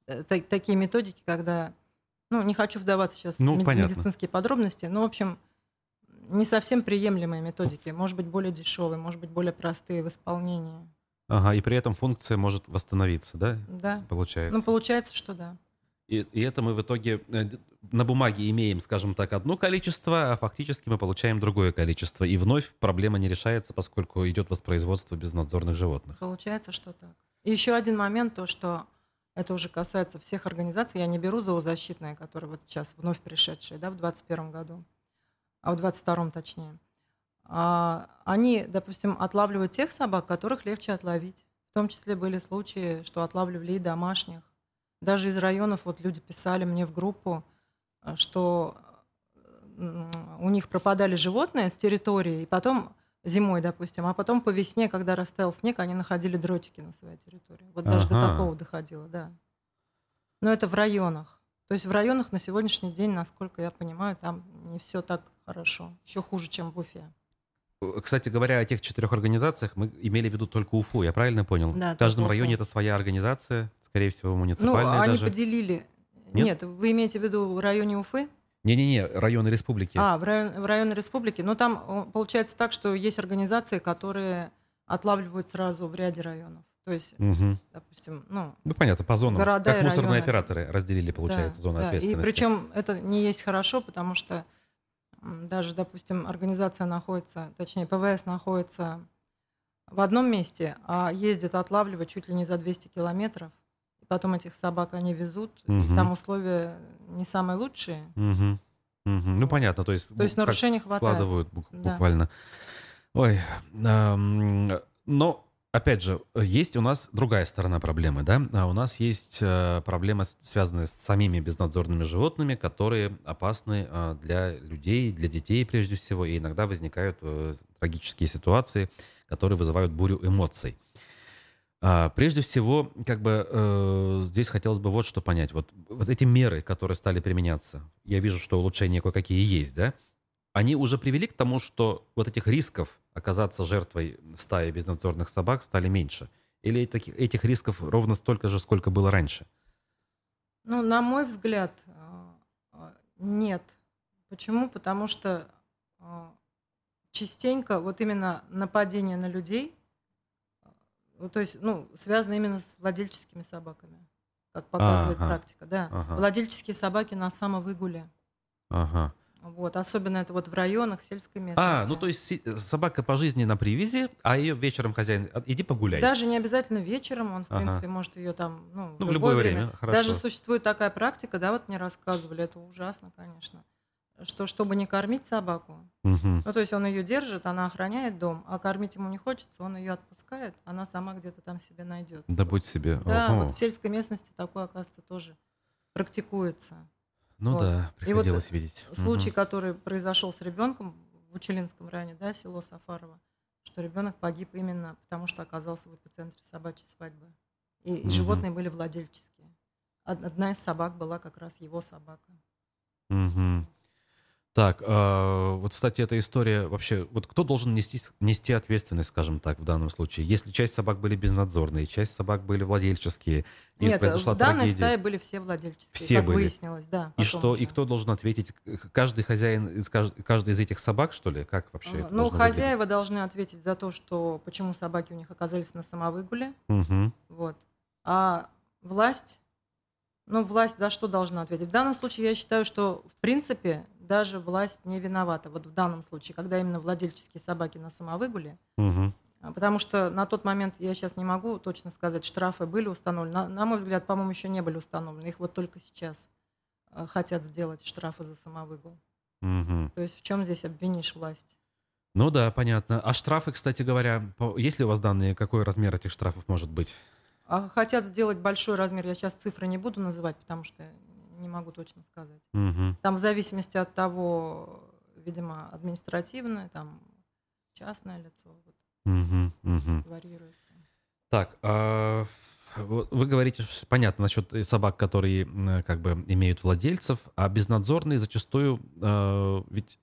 э, та- такие методики, когда, ну, не хочу вдаваться сейчас Ну, в мед- медицинские подробности, но, в общем, не совсем приемлемые методики, может быть, более дешевые, может быть, более простые в исполнении. Ага, и при этом функция может восстановиться, да? Да. Получается. Ну, получается, что да. И, и это мы в итоге э, на бумаге имеем, скажем так, одно количество, а фактически мы получаем другое количество. И вновь проблема не решается, поскольку идет воспроизводство безнадзорных животных. Получается, что так. И еще один момент, то, что это уже касается всех организаций. Я не беру зоозащитные, которые вот сейчас вновь пришедшие, да, в 2021 году, а в 2022 точнее. А, они, допустим, отлавливают тех собак, которых легче отловить. В том числе были случаи, что отлавливали и домашних. Даже из районов вот люди писали мне в группу, э, что у них пропадали животные с территории, и потом зимой, допустим, а потом по весне, когда растаял снег, они находили дротики на своей территории. Вот даже до Ага. такого доходило, да. Но это в районах. То есть в районах на сегодняшний день, насколько я понимаю, там не все так хорошо. Еще хуже, чем в Уфе. Э, Кстати говоря, о тех четырех организациях мы имели в виду только Уфу, я правильно понял? Да, в каждом районе Уфу. это своя организация, скорее всего, Ну, муниципальная они даже. поделили. Нет? Нет? вы имеете в виду в районе Уфы? Не-не-не, районы республики. А, в, район, в районы республики. Но там о, получается так, что есть организации, которые отлавливают сразу в ряде районов. То есть, Мгм. допустим, ну, Ну, понятно, по зонам. города как мусорные районы. операторы разделили, получается, Да, зоны да. ответственности. И причем это не есть хорошо, потому что даже, допустим, организация находится, точнее, ПВС находится в одном месте, а ездит отлавливать чуть ли не за 200 километров. И потом этих собак они везут. и Мгм. там условия не самые лучшие. Мгм. Мгм. Ну, понятно, то есть... То есть нарушений хватает. Складывают бук- Да. буквально. Ой, ам, но, опять же, есть у нас другая сторона проблемы, да? А у нас есть э, проблема, связанная с самими безнадзорными животными, которые опасны э, для людей, для детей прежде всего, и иногда возникают э, трагические ситуации, которые вызывают бурю эмоций. А, Прежде всего, как бы э, здесь хотелось бы вот что понять. Вот, вот эти меры, которые стали применяться, я вижу, что улучшения кое-какие есть, да? Они уже привели к тому, что вот этих рисков оказаться жертвой стаи безнадзорных собак стали меньше? Или таких, этих рисков ровно столько же, сколько было раньше? Ну, на мой взгляд, а, а, нет. Почему? Потому что а, частенько вот именно нападение на людей, то есть, ну, связано именно с владельческими собаками, как показывает Ага. практика, да. Ага. Владельческие собаки на самовыгуле. Ага. Вот, особенно это вот в районах, в сельской местности. А, ну то есть си- собака по жизни на привязи, а ее вечером хозяин, «А, иди погуляй. Даже не обязательно вечером, он, в Ага. принципе, может ее там, ну, Ну, в любое время, хорошо. Даже существует такая практика, да, вот мне рассказывали, это ужасно, конечно, что чтобы не кормить собаку, Мгм. ну, то есть он ее держит, она охраняет дом, а кормить ему не хочется, он ее отпускает, она сама где-то там себе найдет. Да будь себе. Да, Ого. вот в сельской местности такое, оказывается, тоже практикуется. Ну Вот. да, И вот приходилось видеть. Случай, Мгм. который произошел с ребенком в Учелинском районе, да, село Сафарово, что ребенок погиб именно потому, что оказался в эпицентре собачьей свадьбы. И, и животные были владельческие. Од- Одна из собак была как раз его собака. Мгм. Так, а, вот, кстати, эта история вообще, вот кто должен нести, нести ответственность, скажем так, в данном случае? Если часть собак были безнадзорные, часть собак были владельческие, и Нет, произошла в данной трагедия. стае были все владельческие, Все как были. выяснилось, да. И что, и уже. кто должен ответить? Каждый хозяин, из кажд- каждый из этих собак, что ли? Как вообще это Ну, должно выглядеть? хозяева должны ответить за то, что почему собаки у них оказались на самовыгуле. Мгм. Вот. А власть, ну, власть за что должна ответить? В данном случае я считаю, что, в принципе, даже власть не виновата. Вот в данном случае, когда именно владельческие собаки на самовыгуле. А, Потому что на тот момент, я сейчас не могу точно сказать, штрафы были установлены. На, на мой взгляд, по-моему, еще не были установлены. Их вот только сейчас э, хотят сделать штрафы за самовыгул. Мгм. То есть в чем здесь обвинишь власть? Ну да, понятно. А штрафы, кстати говоря, есть ли у вас данные, какой размер этих штрафов может быть? А хотят сделать большой размер, я сейчас цифры не буду называть, потому что не могу точно сказать. Мгм. Там в зависимости от того, видимо, административное, там частное лицо, вот, Мгм, мгм. варьируется. Так, а, вы говорите, понятно, насчет э, собак, которые как бы имеют владельцев, а безнадзорные зачастую, а, ведь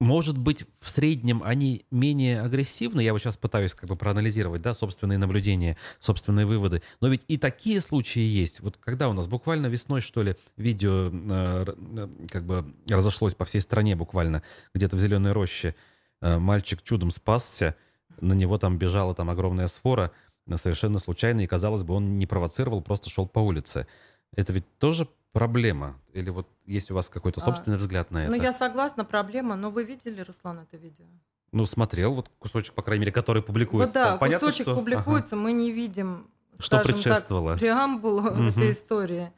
может быть в среднем они менее агрессивны. Я вот сейчас пытаюсь как бы проанализировать, да, собственные наблюдения, собственные выводы. Но ведь и такие случаи есть. Вот когда у нас буквально весной, что ли, видео э, э, как бы разошлось по всей стране буквально, где-то в зеленой роще, э, мальчик чудом спасся, на него там бежала там огромная сфора, совершенно случайно, и, казалось бы, он не провоцировал, просто шел по улице. Это ведь тоже проблема? Или вот есть у вас какой-то А, собственный взгляд на это? Ну, я согласна, проблема, но вы видели, Руслан, это видео? Ну, смотрел вот кусочек, по крайней мере, который публикуется. Вот да, Там понятно, кусочек что- публикуется, мы не видим, Что предшествовало? так, преамбулу Мгм. этой истории.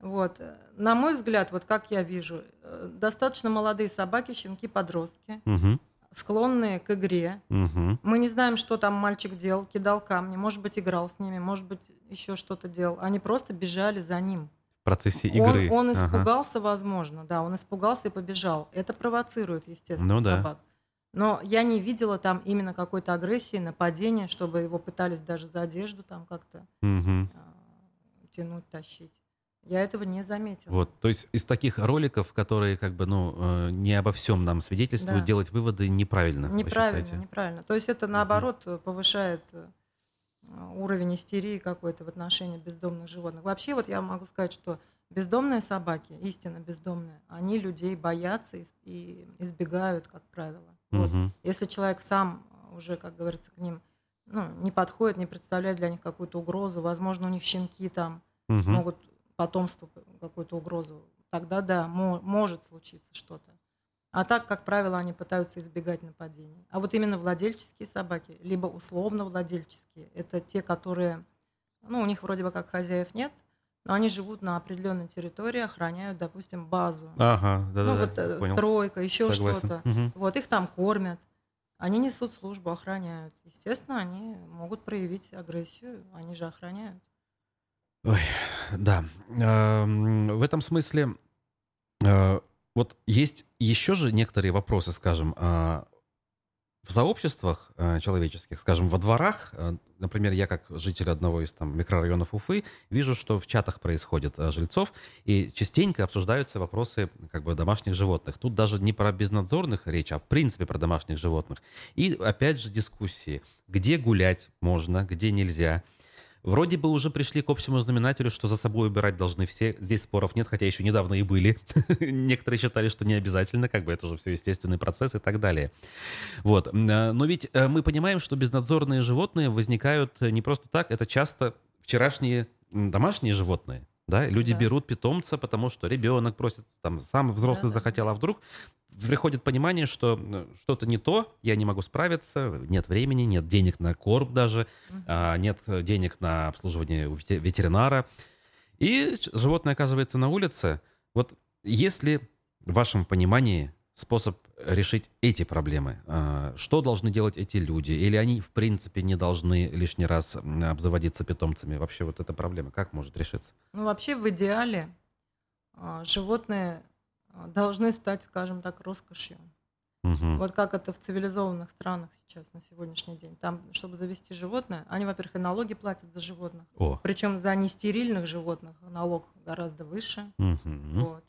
Вот. На мой взгляд, вот как я вижу, э, достаточно молодые собаки, щенки, подростки, Ага. Мгм. склонные к игре. Мгм. Мы не знаем, что там мальчик делал, кидал камни, может быть, играл с ними, может быть, еще что-то делал. Они просто бежали за ним. Процессе Он, игры. он Ага. испугался, возможно, да, он испугался и побежал. Это провоцирует, естественно, Ну да. собак. Но я не видела там именно какой-то агрессии, нападения, чтобы его пытались даже за одежду там как-то Мгм. тянуть, тащить. Я этого не заметила. Вот, то есть из таких роликов, которые как бы, ну, э, не обо всем нам свидетельствуют, Да. делать выводы неправильно. Неправильно, неправильно. То есть это наоборот э, повышает э, уровень истерии какой-то в отношении бездомных животных. Вообще вот я могу сказать, что Бездомные собаки, истинно бездомные, они людей боятся и избегают, как правило. Вот. Если человек сам уже, как говорится, к ним ну, не подходит, не представляет для них какую-то угрозу, возможно, у них щенки там могут потомству какую-то угрозу, тогда да, мо- может случиться что-то. А так, как правило, они пытаются избегать нападений. А вот именно владельческие собаки, либо условно владельческие, это те, которые, ну, у них вроде бы как хозяев нет, но они живут на определенной территории, охраняют, допустим, базу. Ага, да-да-да, Ну, вот э, понял. стройка, еще что-то. Мгм. Вот их там кормят. Они несут службу, охраняют. Естественно, они могут проявить агрессию, они же охраняют. Ой, да. Эм, В этом смысле э, вот есть еще же некоторые вопросы, скажем, а, в сообществах э, человеческих, скажем, во дворах, э, например, я как житель одного из там микрорайонов Уфы вижу, что в чатах происходит жильцов, и частенько обсуждаются вопросы как бы домашних животных. Тут даже не про безнадзорных речь, а в принципе про домашних животных. И опять же дискуссии, где гулять можно, где нельзя. Вроде бы уже пришли к общему знаменателю, что за собой убирать должны все. Здесь споров нет, хотя еще недавно и были. Некоторые считали, что не обязательно, как бы это уже все естественный процесс и так далее. Вот. Э, Но ведь э, мы понимаем, что безнадзорные животные возникают не просто так, это часто вчерашние домашние животные. Да? Люди Да. берут питомца, потому что ребенок просит, там, сам взрослый Да-да. захотел, а вдруг приходит понимание, что э, что-то не то, я не могу справиться, нет времени, нет денег на корм даже, а, нет денег на обслуживание ветеринара. И животное оказывается на улице. Вот если в вашем понимании способ решить эти проблемы, а, что должны делать эти люди? Или они, в принципе, не должны лишний раз обзаводиться питомцами? Вообще вот эта проблема как может решиться? Ну, вообще, в идеале а, животные должны стать, скажем так, роскошью. Мгм. Вот как это в цивилизованных странах сейчас на сегодняшний день. Там, чтобы завести животное, они, во-первых, и налоги платят за животных. О. Причем за нестерильных животных налог гораздо выше. Мгм. Вот.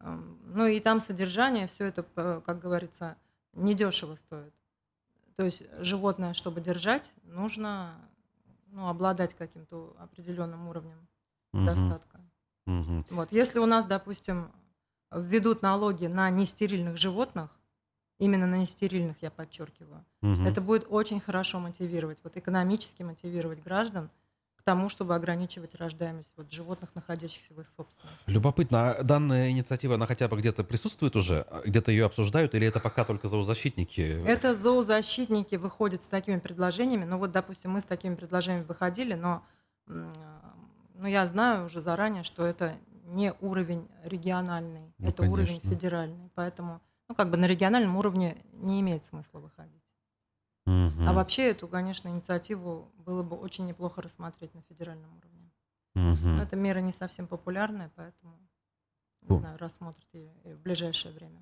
Ам, Ну и там содержание, все это, п- как говорится, недешево стоит. То есть животное, чтобы держать, нужно ну, обладать каким-то определенным уровнем Мгм. достатка. Мгм. Вот. Если у нас, допустим, введут налоги на нестерильных животных, именно на нестерильных, я подчеркиваю, Мгм. это будет очень хорошо мотивировать, вот экономически мотивировать граждан к тому, чтобы ограничивать рождаемость вот, животных, находящихся в их собственности. Любопытно, а данная инициатива, она хотя бы где-то присутствует уже? Где-то ее обсуждают? Или это пока только зоозащитники? Это зоозащитники выходят с такими предложениями. Ну вот, допустим, мы с такими предложениями выходили, но ну, я знаю уже заранее, что это не уровень региональный, Ну, это уровень конечно. федеральный. Поэтому, ну, как бы на региональном уровне не имеет смысла выходить. Мгм. А вообще эту, конечно, инициативу было бы очень неплохо рассмотреть на федеральном уровне. Мгм. Но эта мера не совсем популярная, поэтому, не О. знаю, рассмотрят ее в ближайшее время.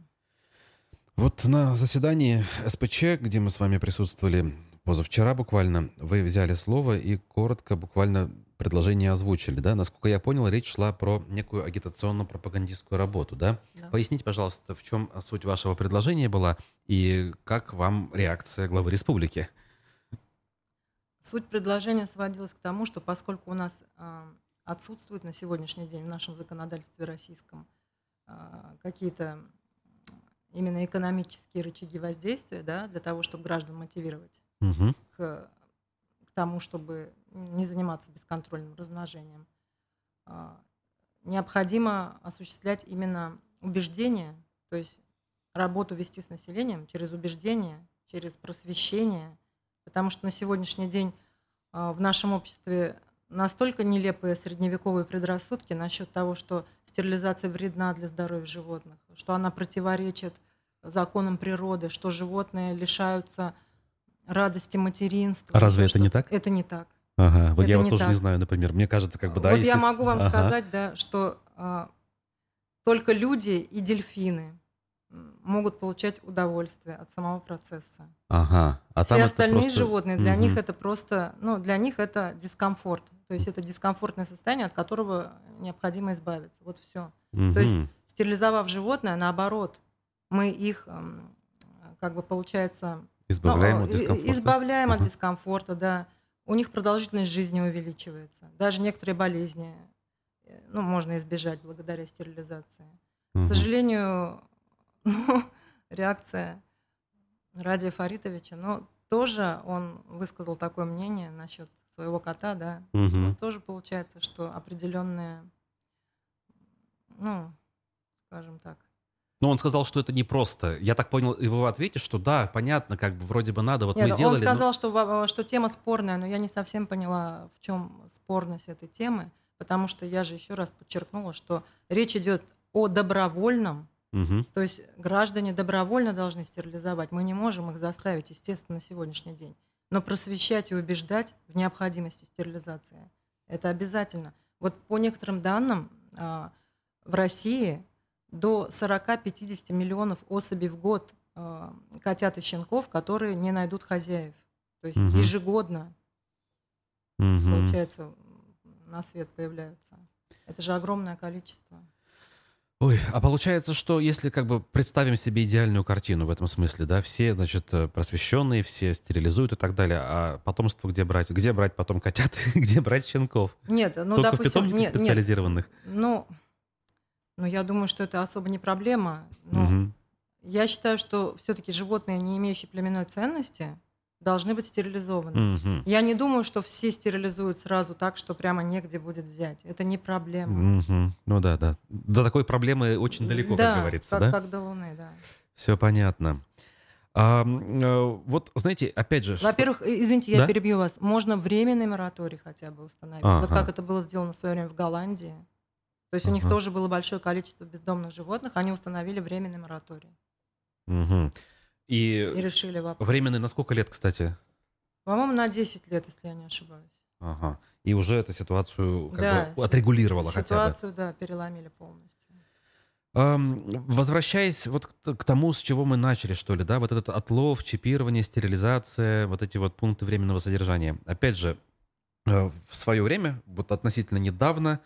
Вот на заседании СПЧ, где мы с вами присутствовали позавчера буквально, вы взяли слово и коротко буквально предложение озвучили, да? Насколько я понял, речь шла про некую агитационно-пропагандистскую работу, да? Да. Поясните, пожалуйста, в чем суть вашего предложения была и как вам реакция главы республики? Суть предложения сводилась к тому, что поскольку у нас а, отсутствуют на сегодняшний день в нашем законодательстве российском а, какие-то именно экономические рычаги воздействия, да, для того, чтобы граждан мотивировать Мгм. к, к тому, чтобы не заниматься бесконтрольным размножением, а, необходимо осуществлять именно убеждение, то есть работу вести с населением через убеждение, через просвещение, потому что на сегодняшний день а, в нашем обществе настолько нелепые средневековые предрассудки насчет того, что стерилизация вредна для здоровья животных, что она противоречит законам природы, что животные лишаются радости материнства. А разве это не так? Это не так. Ага, вот Это я вот тоже так. не знаю, например. Мне кажется, как бы, да, вот я могу вам Ага. сказать, да, что а, только люди и дельфины могут получать удовольствие от самого процесса. Ага. А Все остальные просто- животные, для Мгм. них это просто, ну, для них это дискомфорт. То есть это дискомфортное состояние, от которого необходимо избавиться. Вот все. То есть стерилизовав животное, наоборот, мы их, как бы получается... Избавляем ну, от дискомфорта. Избавляем от дискомфорта, да. У них продолжительность жизни увеличивается. Даже некоторые болезни э, ну, можно избежать благодаря стерилизации. К сожалению, ну, реакция Радия Фаритовича, ну, тоже он высказал такое мнение насчет своего кота, да. Вот тоже получается, что определенные, ну, скажем так, Ну, он сказал, что это непросто. Я так понял его в ответе, что да, понятно, как бы вроде бы надо, вот Нет, мы он делали. но- сказал, что, во- что тема спорная, но я не совсем поняла, в чем спорность этой темы, потому что я же еще раз подчеркнула, что речь идет о добровольном, Мгм. то есть граждане добровольно должны стерилизовать. Мы не можем их заставить, естественно, на сегодняшний день. Но просвещать и убеждать в необходимости стерилизации – это обязательно. Вот по некоторым данным, а, в России до 40-50 миллионов особей в год а, котят и щенков, которые не найдут хозяев. То есть Мгм. ежегодно, Мгм. получается, на свет появляются. Это же огромное количество. Ой, а получается, что если как бы представим себе идеальную картину в этом смысле, да, все, значит, э, просвещенные, все стерилизуют и так далее, а потомство где брать? Где брать потом котят, где брать щенков? Нет, ну, Только в допустим, питомниках нет, нет. специализированных? Ну, ну, я думаю, что это особо не проблема. Но Мгм. я считаю, что все-таки животные, не имеющие племенной ценности, должны быть стерилизованы. Мгм. Я не думаю, что все стерилизуют сразу так, что прямо негде будет взять. Это не проблема. Мгм. Ну да, да. До такой проблемы очень далеко, да, как говорится, как, да? как до Луны, да. Все понятно. А, вот, знаете, опять же... Во-первых, извините, я Да? перебью вас. Можно временный мораторий хотя бы установить. Вот Ага. как это было сделано в свое время в Голландии. То есть у них тоже было большое количество бездомных животных, они установили временный мораторий Мгм. и И решили вопрос. временный на сколько лет, кстати? По-моему, на 10 лет, если я не ошибаюсь. Ага. И уже эту ситуацию как Да, бы отрегулировала хотя бы. Ситуацию, да, переломили полностью. Возвращаясь вот к, к тому, с чего мы начали, что ли, да, вот этот отлов, чипирование, стерилизация, вот эти вот пункты временного содержания. Опять же, э, в свое время, вот относительно недавно,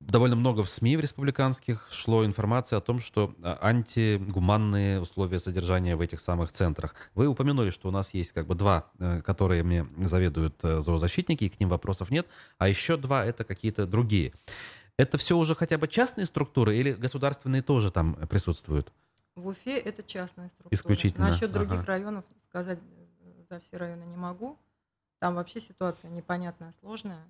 довольно много в СМИ в республиканских шло информация о том, что а, антигуманные условия содержания в этих самых центрах. Вы упомянули, что у нас есть как бы два, э, которыми заведуют э, зоозащитники, и к ним вопросов нет, а еще два это какие-то другие. Это все уже хотя бы частные структуры или государственные тоже там присутствуют? В Уфе это частная структура. Исключительно, Насчет других ага. районов сказать за все районы не могу. Там вообще ситуация непонятная, сложная.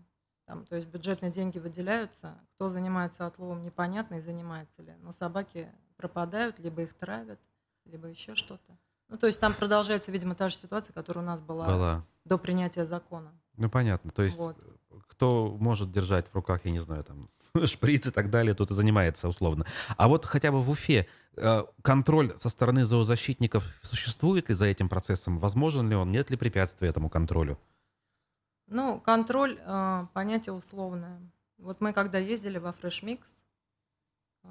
Там, то есть бюджетные деньги выделяются, кто занимается отловом, непонятно и занимается ли. Но собаки пропадают, либо их травят, либо еще что-то. Ну, то есть там продолжается, видимо, та же ситуация, которая у нас была, Была. до принятия закона. Ну, понятно. То есть Вот. кто может держать в руках, я не знаю, там, шприц и так далее, тут и занимается условно. А вот хотя бы в Уфе э, контроль со стороны зоозащитников существует ли за этим процессом? Возможен ли он? Нет ли препятствий этому контролю? Ну, контроль э, понятие условное. Вот мы когда ездили во Fresh Mix, э,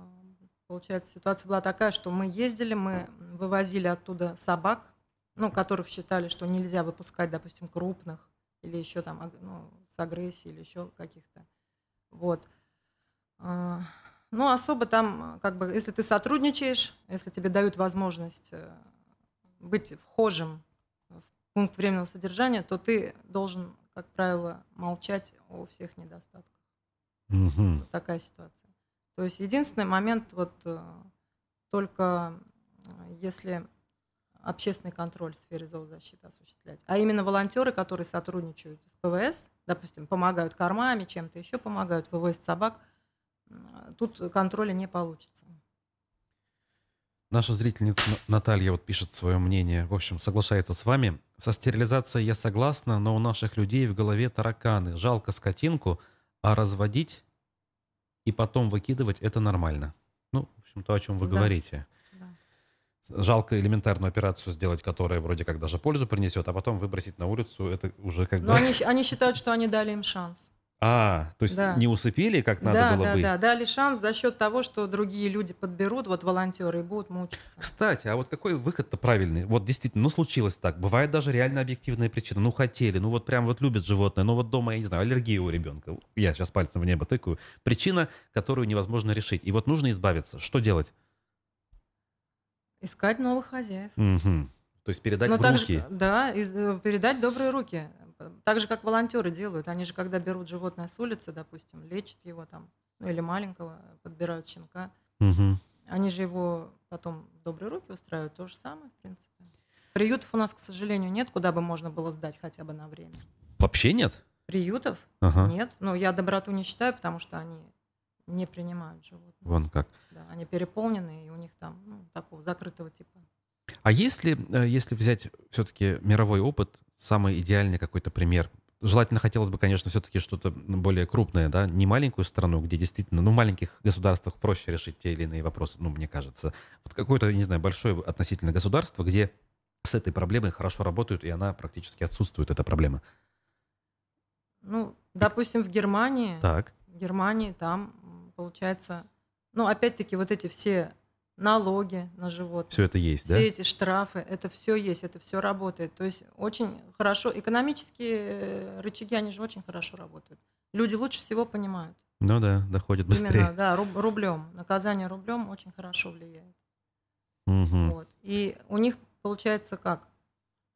получается, ситуация была такая, что мы ездили, мы вывозили оттуда собак, ну, которых считали, что нельзя выпускать, допустим, крупных или еще там ну, с агрессией или еще каких-то. Вот. А, Ну, особо там, как бы, если ты сотрудничаешь, если тебе дают возможность э, быть вхожим в пункт временного содержания, то ты должен, как правило, молчать о всех недостатках. Мгм. Вот такая ситуация. То есть единственный момент, вот э, только э, если общественный контроль в сфере зоозащиты осуществлять, а именно волонтеры, которые сотрудничают с ПВС, допустим, помогают кормами, чем-то еще помогают, вывозят собак, тут контроля не получится. Наша зрительница Наталья вот пишет свое мнение. В общем, соглашается с вами. Со стерилизацией я согласна, но у наших людей в голове тараканы. Жалко скотинку, а разводить и потом выкидывать это нормально. Ну, в общем, то, о чем вы Да. говорите. Жалко элементарную операцию сделать, которая вроде как даже пользу принесет, а потом выбросить на улицу, это уже как Но бы... они, щ- они считают, что они дали им шанс. А, то есть Да. не усыпили, как надо да, было да, бы? да, дали шанс за счет того, что другие люди подберут, вот волонтеры, и будут мучиться. Кстати, а вот какой выход-то правильный? Вот действительно, ну случилось так. Бывает даже реально объективная причина. Ну хотели, ну вот прям вот любят животное, ну вот дома, я не знаю, аллергия у ребенка. Я сейчас пальцем в небо тыкаю. Причина, которую невозможно решить. И вот нужно избавиться. Что делать? Искать новых хозяев. Мгм. То есть передать Но в также, руки. да, из- э, передать добрые руки. Так же, как волонтеры делают. Они же, когда берут животное с улицы, допустим, лечат его там, ну или маленького, подбирают щенка. Мгм. Они же его потом в добрые руки устраивают. То же самое, в принципе. Приютов у нас, к сожалению, нет, куда бы можно было сдать хотя бы на время. Вообще нет? Приютов Ага. нет. Ну, я доброту не считаю, потому что они не принимают животных. Вон как. Да, они переполнены, и у них там ну, такого закрытого типа. А если, э, если взять все-таки мировой опыт, самый идеальный какой-то пример, желательно хотелось бы, конечно, все-таки что-то более крупное, да, не маленькую страну, где действительно, ну, в маленьких государствах проще решить те или иные вопросы, ну, мне кажется. Вот какое-то, не знаю, большое относительно государство, где с этой проблемой хорошо работают, и она практически отсутствует, эта проблема. Ну, допустим, в Германии, Так. в Германии там получается, ну, опять-таки, вот эти все налоги на животных. Всё это есть, все да? эти штрафы, это все есть, это все работает. То есть очень хорошо, экономические э, рычаги, они же очень хорошо работают. Люди лучше всего понимают. Ну да, доходит быстрее. Именно, да, руб- рублем. Наказание рублем очень хорошо влияет. Мгм. Вот. И у них получается как?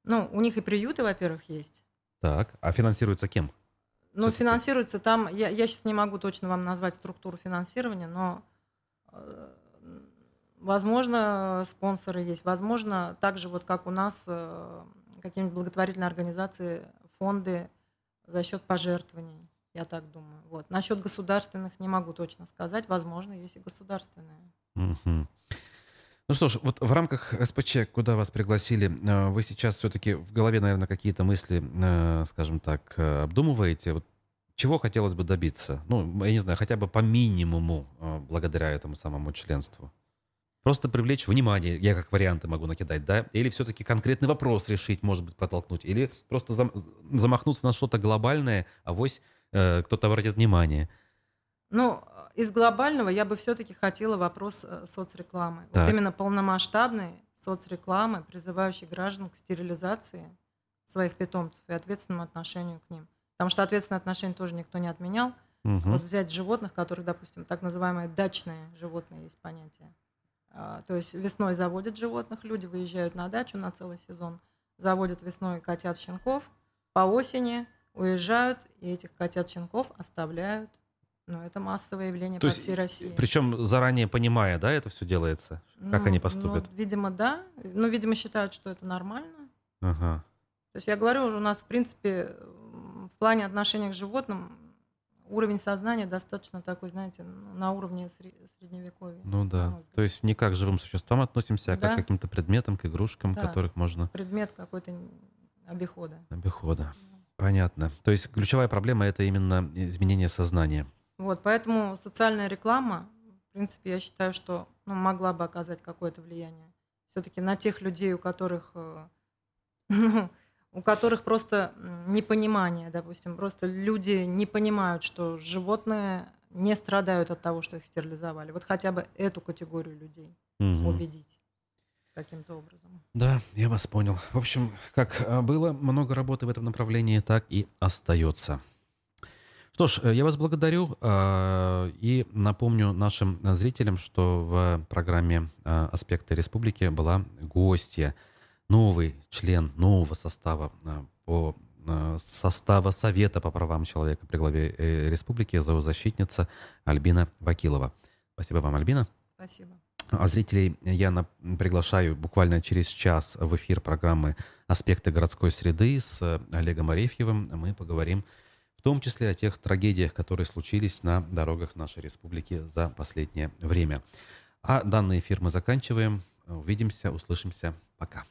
Ну, у них и приюты, во-первых, есть. Так, а финансируется кем? Ну, финансируется там, я, я сейчас не могу точно вам назвать структуру финансирования, но, э, возможно, спонсоры есть, возможно, так же вот как у нас э, какие-нибудь благотворительные организации, фонды за счет пожертвований, я так думаю. Вот. Насчет государственных не могу точно сказать, возможно, есть и государственные. Мгм. Ну что ж, вот в рамках СПЧ, куда вас пригласили, э, вы сейчас все-таки в голове, наверное, какие-то мысли, э, скажем так, обдумываете. Вот чего хотелось бы добиться? Ну, я не знаю, хотя бы по минимуму благодаря этому самому членству. Просто привлечь внимание, я как варианты могу накидать, да? Или все-таки конкретный вопрос решить, может быть, протолкнуть? Или просто зам- замахнуться на что-то глобальное, а вось э, кто-то обратит внимание. Ну, из глобального я бы все-таки хотела вопрос э, соцрекламы. Вот Так. именно полномасштабной соцрекламы, призывающей граждан к стерилизации своих питомцев и ответственному отношению к ним. Потому что ответственное отношение тоже никто не отменял. Мгм. Вот взять животных, которых, допустим, так называемые дачные животные есть понятие. А, То есть весной заводят животных, люди выезжают на дачу на целый сезон, заводят весной котят щенков, по осени уезжают, и этих котят щенков оставляют. Ну, это массовое явление То по есть, всей России. Причем заранее понимая, да, это все делается? Как Ну, они ну, поступят? видимо, да. Ну, видимо, считают, что это нормально. Ага. То есть я говорю, у нас, в принципе, в плане отношения к животным уровень сознания достаточно такой, знаете, на уровне сре- средневековья. Ну да. То есть не как к живым существам относимся, а как Да. к каким-то предметам, к игрушкам, Да. которых можно Предмет какой-то обихода. обихода. Понятно. То есть ключевая проблема это именно изменение сознания. Вот, поэтому социальная реклама, в принципе, я считаю, что ну, могла бы оказать какое-то влияние. Все-таки на тех людей, у которых, э, ну, у которых просто непонимание, допустим, просто люди не понимают, что животные не страдают от того, что их стерилизовали. Вот хотя бы эту категорию людей Мгм. убедить каким-то образом. Да, я вас понял. В общем, как э, было много работы в этом направлении, так и остается. Что ж, э, я вас благодарю э, и напомню нашим зрителям, что в программе «Аспекты республики» была гостья, новый член нового состава э, по э, состава Совета по правам человека при главе э, республики, зоозащитница Альбина Вакилова. Спасибо вам, Альбина. Спасибо. А зрителей я на- приглашаю буквально через час в эфир программы «Аспекты городской среды» с Олегом Арефьевым. Мы поговорим в том числе о тех трагедиях, которые случились на дорогах нашей республики за последнее время. А данный эфир мы заканчиваем. Увидимся, услышимся. Пока.